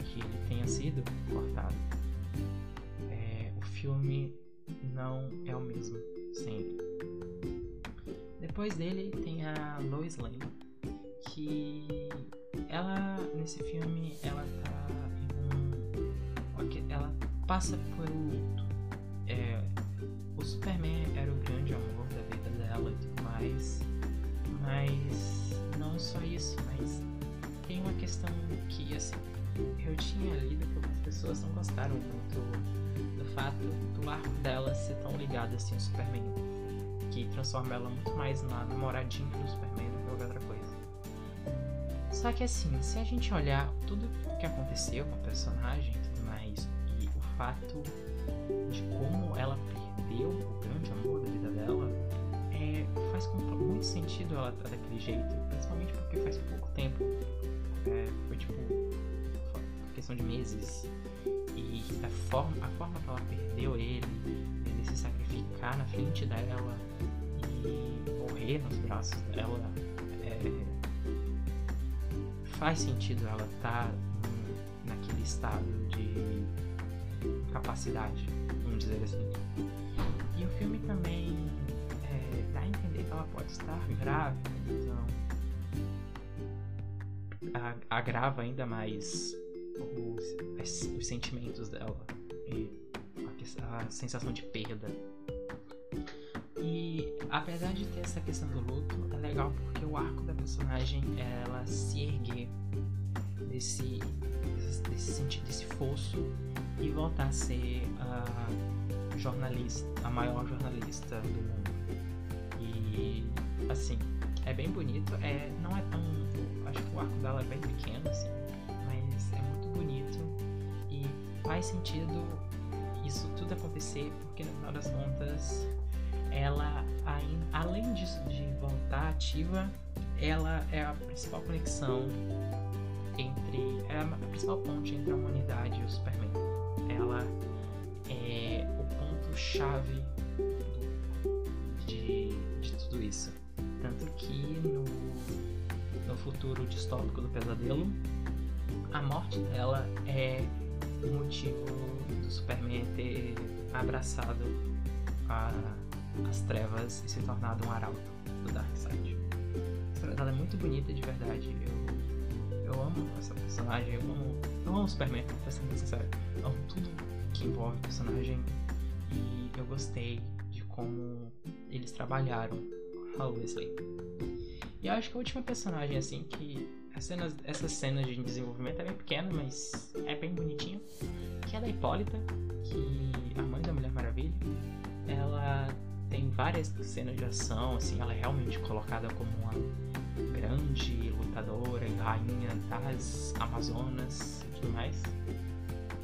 que ele tenha sido cortado. É, o filme não é o mesmo sem ele. Depois dele tem a Lois Lane, que ela nesse filme passa por um. É, o Superman era o grande amor da vida dela e tudo mais, mas não só isso, mas tem uma questão que assim eu tinha lido que algumas pessoas não gostaram muito do fato do arco dela ser tão ligado assim ao Superman que transforma ela muito mais na namoradinha do Superman do que qualquer outra coisa. Só que assim, se a gente olhar tudo o que aconteceu com a personagem fato de como ela perdeu o grande amor da vida dela, é, faz muito sentido ela estar daquele jeito, principalmente porque faz pouco tempo. É, foi tipo questão de meses. E a forma, a forma que ela perdeu ele, ele se sacrificar na frente dela, e morrer nos braços dela é, faz sentido ela estar tá naquele estado de capacidade, vamos dizer assim. E o filme também é, dá a entender que ela pode estar grávida, então agrava ainda mais os, os sentimentos dela e a, a sensação de perda e apesar de ter essa questão do luto, é legal porque o arco da personagem ela se erguer desse, desse, desse, desse fosso e voltar a ser a jornalista, a maior jornalista do mundo. E assim, é bem bonito, é, não é tão. Acho que o arco dela é bem pequeno, assim, mas é muito bonito e faz sentido isso tudo acontecer, porque no final das contas ela, além disso de voltar ativa, ela é a principal conexão entre. É a principal ponte entre a humanidade e o Superman. Ela é o ponto-chave de, de tudo isso. Tanto que no, no futuro distópico do pesadelo, a morte dela é o motivo do Superman ter abraçado a as trevas e se tornado um arauto do Darkseid. Ela é muito bonita de verdade. Eu, eu amo essa personagem, eu amo, eu amo Superman, pra ser sincero. Eu amo tudo que envolve o personagem e eu gostei de como eles trabalharam a Wesley. E acho que a última personagem assim que as cenas, essas cenas de desenvolvimento é bem pequena, mas é bem bonitinha. Que é da Hipólita, que a mãe da Mulher Maravilha. Ela tem várias cenas de ação, assim, ela é realmente colocada como uma grande lutadora e rainha das Amazonas e tudo mais.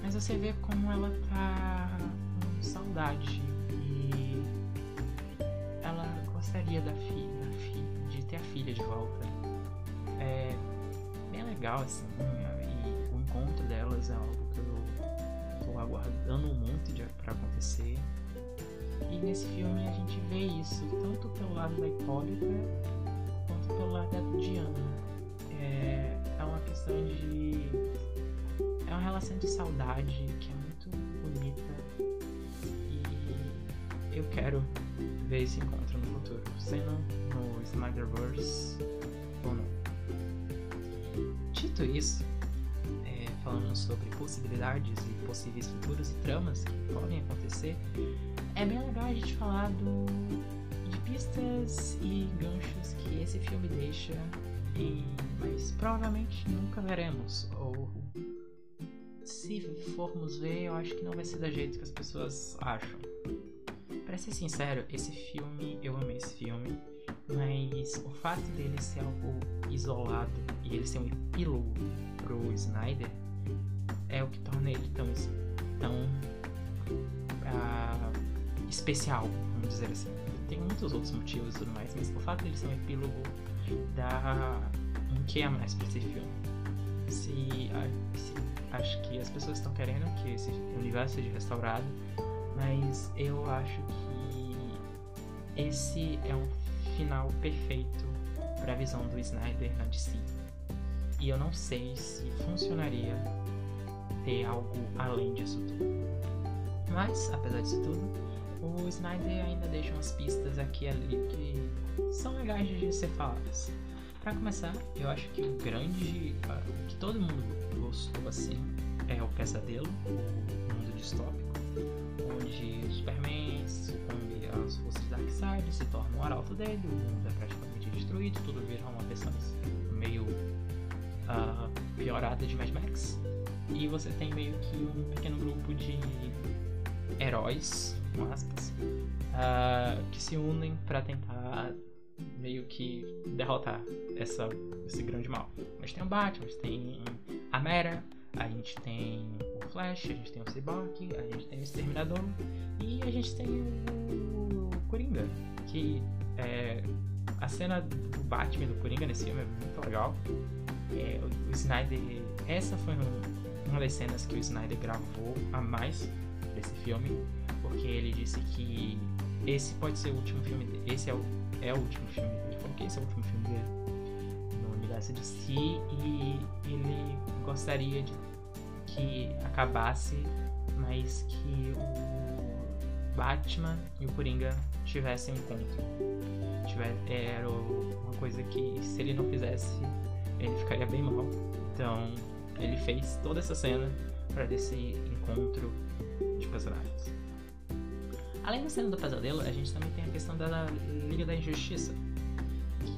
Mas você vê como ela tá com saudade e ela gostaria da filha, filha, de ter a filha de volta. É bem legal, assim, e o encontro delas é algo que eu tô aguardando muito pra acontecer. E nesse filme a gente vê isso tanto pelo lado da Hipólita pelo lado da Diana. É, é uma questão de. É uma relação de saudade que é muito bonita. E eu quero ver esse encontro no futuro, sendo no Snyderverse ou não. Dito isso, é, falando sobre possibilidades e possíveis futuros e tramas que podem acontecer, é bem legal a gente falar do, pistas e ganchos que esse filme deixa, e, mas provavelmente nunca veremos. Ou se formos ver, eu acho que não vai ser da jeito que as pessoas acham. Pra ser sincero, esse filme, eu amei esse filme, mas o fato dele ser algo isolado e ele ser um epílogo pro Snyder é o que torna ele tão, tão uh, especial, vamos dizer assim. Tem muitos outros motivos e tudo mais, mas o fato dele ser um epílogo dá um que a mais pra esse filme. Se, se, acho que as pessoas estão querendo que esse universo seja restaurado, mas eu acho que esse é um final perfeito para a visão do Snyder na DC. E eu não sei se funcionaria ter algo além disso tudo. Mas, apesar disso tudo, o Snyder ainda deixa umas pistas aqui e ali que são legais de ser faladas. Para começar, eu acho que o grande. O que todo mundo gostou assim é o Pesadelo, o mundo distópico, onde o Superman sucumbe às forças de Darkseid, se torna um arauto dele, o mundo é praticamente destruído, tudo vira uma versão meio uh, piorada de Mad Max. E você tem meio que um pequeno grupo de heróis, com aspas, uh, que se unem para tentar meio que derrotar essa, esse grande mal. A gente tem o Batman, a gente tem a Mera, a gente tem o Flash, a gente tem o Cyborg, a gente tem o Exterminador e a gente tem o Coringa, que é a cena do Batman do Coringa nesse filme é muito legal. É, o, o Snyder, essa foi um, uma das cenas que o Snyder gravou a mais desse filme, porque ele disse que esse pode ser o último filme dele, esse é o, é o último filme dele, ele falou que esse é o último filme dele no universo de si e ele gostaria de que acabasse, mas que o Batman e o Coringa tivessem um encontro. Tiver, era uma coisa que se ele não fizesse, ele ficaria bem mal. Então ele fez toda essa cena para desse encontro de personagens. Além da cena do pesadelo, a gente também tem a questão da Liga da Injustiça,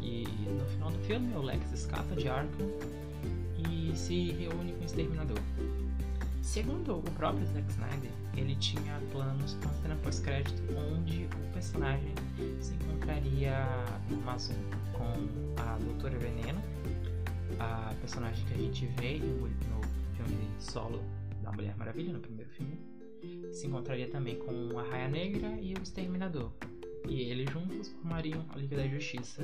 que no final do filme o Lex escapa de Arkham e se reúne com o Exterminador. Segundo o próprio Zack Snyder, ele tinha planos para uma cena pós-crédito onde o personagem se encontraria no Amazon com a Doutora Veneno, a personagem que a gente vê no filme solo da Mulher Maravilha, no primeiro filme, se encontraria também com a Raia Negra e o Exterminador. E eles juntos formariam a Liga da Justiça,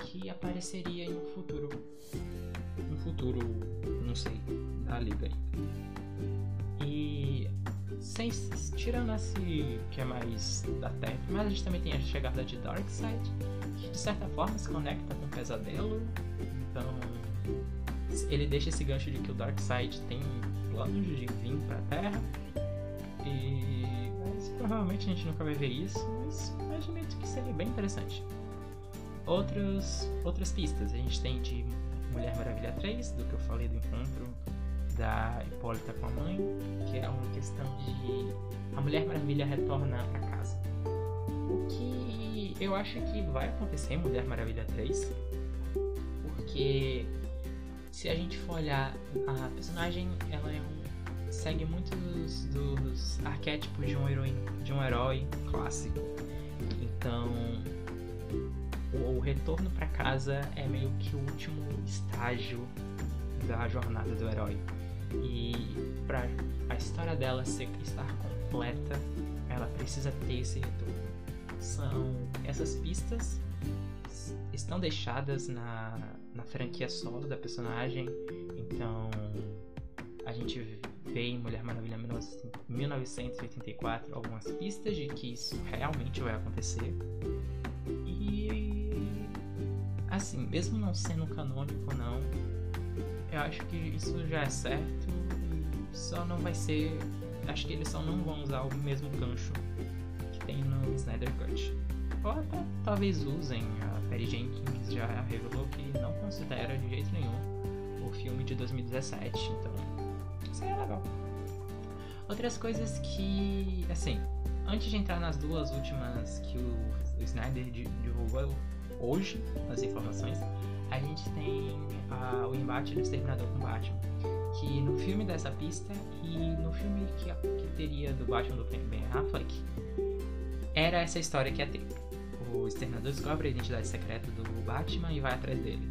que apareceria em um futuro. Um futuro, não sei, da Liga E sem, tirando esse que é mais da Terra, mas a gente também tem a chegada de Darkseid, que de certa forma se conecta com o Pesadelo. Então ele deixa esse gancho de que o Darkseid tem planos de vir pra Terra. E mas, provavelmente a gente nunca vai ver isso, mas imagino que seria bem interessante. Outros, outras pistas a gente tem de Mulher Maravilha 3, do que eu falei do encontro da Hipólita com a mãe, que é uma questão de a Mulher Maravilha retorna para casa. O que eu acho que vai acontecer em Mulher Maravilha 3, porque se a gente for olhar, a personagem ela é um, segue muitos dos arquétipos de um, herói, de um herói clássico. Então, o, o retorno para casa é meio que o último estágio da jornada do herói. E para a história dela ser, estar completa, ela precisa ter esse retorno. São essas pistas estão deixadas na, na franquia solo da personagem. Então a gente em Mulher Maravilha 1984 algumas pistas de que isso realmente vai acontecer. E assim, mesmo não sendo canônico não, eu acho que isso já é certo só não vai ser. Acho que eles só não vão usar o mesmo gancho que tem no Snyder Cut. Ou até talvez usem. A Perry Jenkins já revelou que não considera de jeito nenhum o filme de 2017, então seria legal. Outras coisas que, assim, antes de entrar nas duas últimas que o, o Snyder divulgou hoje, as informações, a gente tem a, o embate do Exterminador com Batman. Que no filme dessa pista e no filme que, que teria do Batman do Ben Affleck, era essa história que ia ter. O Exterminador descobre a identidade secreta do Batman e vai atrás dele.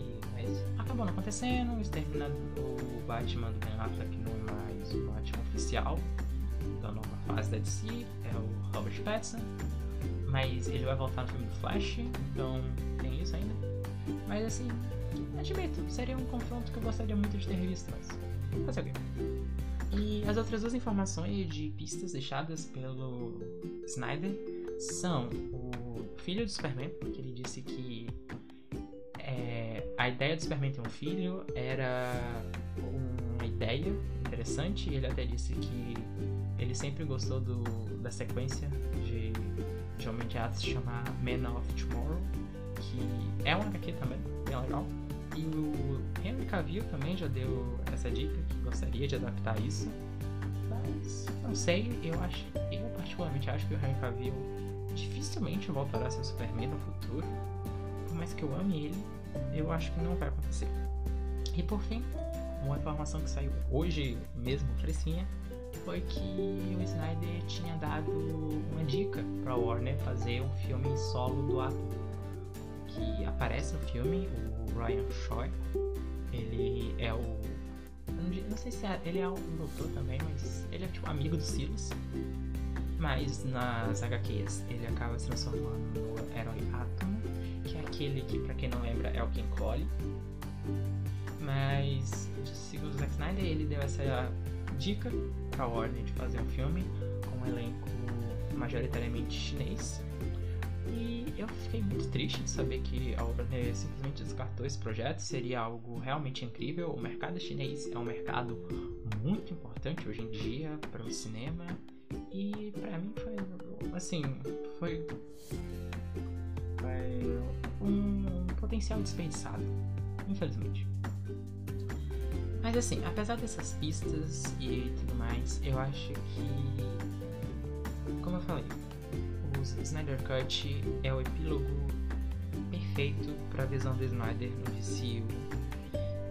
E, mas acabou não acontecendo, o Exterminador, Batman do Ben Affleck não é mais o Batman oficial da nova fase da DC, é o Robert Pattinson. Mas ele vai voltar no filme do Flash, então tem isso ainda. Mas assim, admito, seria um confronto que eu gostaria muito de ter revisto, mas fazer o quê? E as outras duas informações de pistas deixadas pelo Snyder são o filho do Superman, que ele disse que é, a ideia do Superman ter um filho era ideia interessante. Ele até disse que ele sempre gostou do, da sequência de, de Homem de Aço chamar Man of Tomorrow, que é um HQ também, bem legal. E o Henry Cavill também já deu essa dica, que gostaria de adaptar isso. Mas não sei, eu acho, eu particularmente acho que o Henry Cavill dificilmente voltará a ser Superman no futuro. Por mais que eu ame ele, eu acho que não vai acontecer. E por fim, uma informação que saiu hoje mesmo, fresquinha, foi que o Snyder tinha dado uma dica para Warner fazer um filme solo do ator que aparece no filme, o Ryan Choi. Ele é o. Não sei se é, ele é um doutor também, mas ele é tipo amigo do Silas. Mas nas HQs ele acaba se transformando no herói Atom, que é aquele que, pra quem não lembra, é o King Cole. Mas, segundo o Zack Snyder, ele deu essa dica pra Warner de fazer um filme com um elenco majoritariamente chinês e eu fiquei muito triste de saber que a Warner simplesmente descartou esse projeto. Seria algo realmente incrível. O mercado chinês é um mercado muito importante hoje em dia para o cinema. E para mim foi assim, foi, foi um potencial desperdiçado, infelizmente. Mas assim, apesar dessas pistas e tudo mais, eu acho que, como eu falei, o Snyder Cut é o epílogo perfeito para a visão do Snyder no DCU.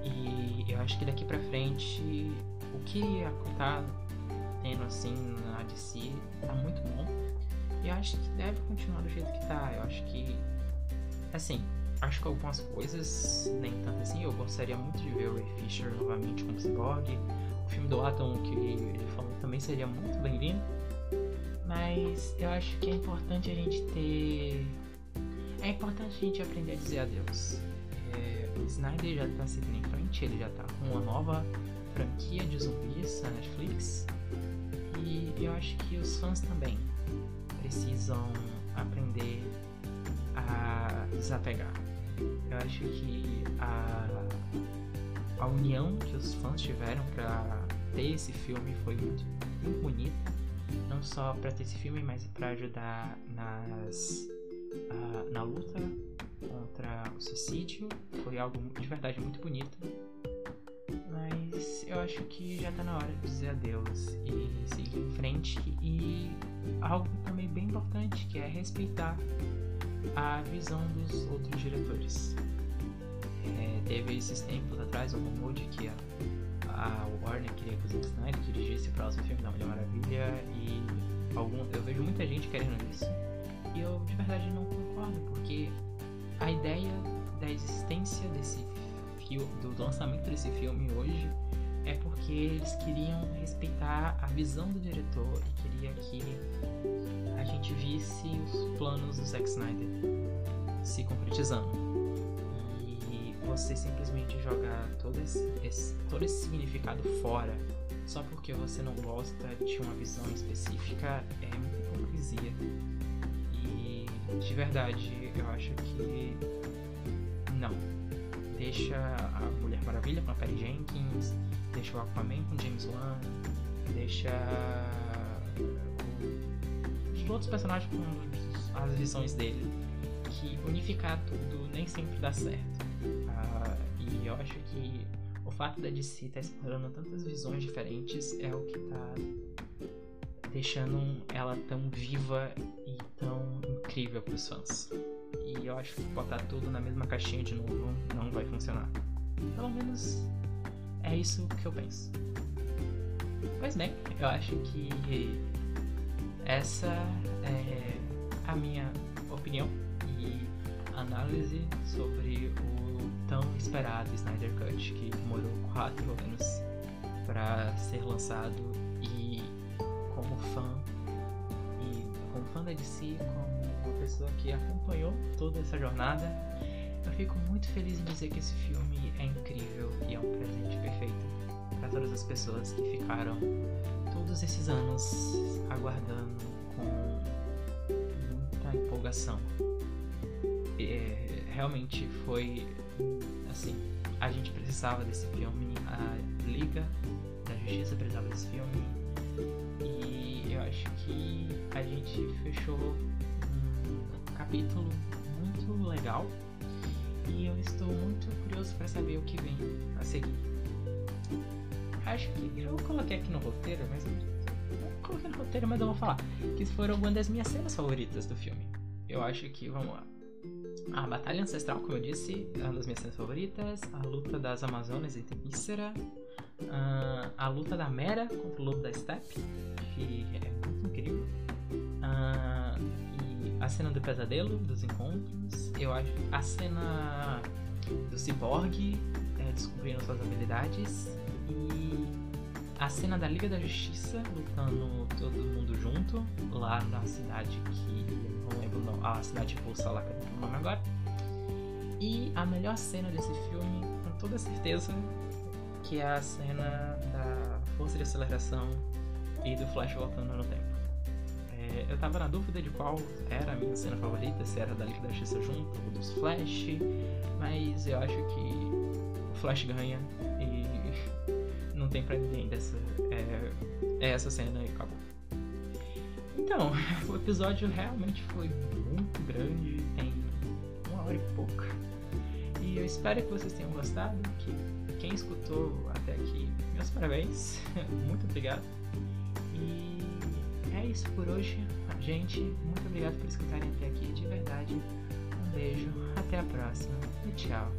E eu acho que daqui para frente o que tá tendo assim na DC tá muito bom. E eu acho que deve continuar do jeito que tá. Eu acho que assim, acho que algumas coisas nem tanto assim. Eu gostaria muito de ver o Ray Fisher novamente como Cyborg. O filme do Atom que ele falou também seria muito bem-vindo. Mas eu acho que é importante a gente ter. É importante a gente aprender a dizer adeus. É, o Snyder já tá seguindo em frente, ele já tá com uma nova franquia de zumbis na Netflix. E eu acho que os fãs também precisam aprender a desapegar. Eu acho que a, a união que os fãs tiveram para ter esse filme foi muito, muito bonita não só para ter esse filme, mas para ajudar nas uh, na luta contra o suicídio. Foi algo de verdade muito bonito. Mas eu acho que já tá na hora de dizer adeus e seguir em frente. E algo também bem importante que é respeitar a visão dos outros diretores. É, teve esses tempos atrás um rumor de que a a Warner queria que o Zack Snyder dirigisse o próximo filme da Mulher Maravilha e algum, eu vejo muita gente querendo isso e eu de verdade não concordo porque a ideia da existência desse filme, do lançamento desse filme hoje é porque eles queriam respeitar a visão do diretor e queria que a gente visse os planos do Zack Snyder se concretizando você simplesmente jogar todo esse, esse, todo esse significado fora só porque você não gosta de uma visão específica é muita hipocrisia. E de verdade, eu acho que não. Deixa a Mulher Maravilha com a Perry Jenkins, deixa o Aquaman com James Wan, deixa os outros personagens com as visões dele. Que unificar tudo nem sempre dá certo. Uh, e eu acho que o fato da DC estar tá explorando tantas visões diferentes é o que tá deixando ela tão viva e tão incrível para os fãs. E eu acho que botar tudo na mesma caixinha de novo não vai funcionar. Pelo menos é isso que eu penso. Pois bem, eu acho que essa é a minha opinião e análise sobre o tão esperado Snyder Cut que demorou quatro anos para ser lançado. E como fã e como fã da DC, como uma pessoa que acompanhou toda essa jornada, eu fico muito feliz em dizer que esse filme é incrível e é um presente perfeito para todas as pessoas que ficaram todos esses anos aguardando empolgação. É, realmente foi assim, a gente precisava desse filme, a Liga da Justiça precisava desse filme e eu acho que a gente fechou um capítulo muito legal e eu estou muito curioso para saber o que vem a seguir. Acho que eu coloquei aqui no roteiro, mas eu coloquei no roteiro, mas eu vou falar que foram algumas das minhas cenas favoritas do filme. Eu acho que, vamos lá. A Batalha Ancestral, como eu disse, é uma das minhas cenas favoritas. A luta das Amazonas e Temícera. Uh, a luta da Mera contra o Lobo da Steppe, que é muito incrível. Uh, e a cena do pesadelo, dos encontros. Eu acho a cena do Cyborg é, descobrindo suas habilidades. E a cena da Liga da Justiça lutando todo mundo junto lá na cidade que não lembro não, a cidade russa lá que eu não o nome agora. E a melhor cena desse filme, com toda certeza, que é a cena da força de aceleração e do Flash voltando no tempo. É, eu tava na dúvida de qual era a minha cena favorita, se era da Liga da Justiça junto ou dos Flash, mas eu acho que o Flash ganha não tem pra ninguém dessa. É, é essa cena e acabou. Então, o episódio realmente foi muito grande, tem uma hora e pouca. E eu espero que vocês tenham gostado, que quem escutou até aqui, meus parabéns, muito obrigado. E é isso por hoje, gente. Muito obrigado por escutarem até aqui, de verdade. Um beijo, até a próxima e tchau.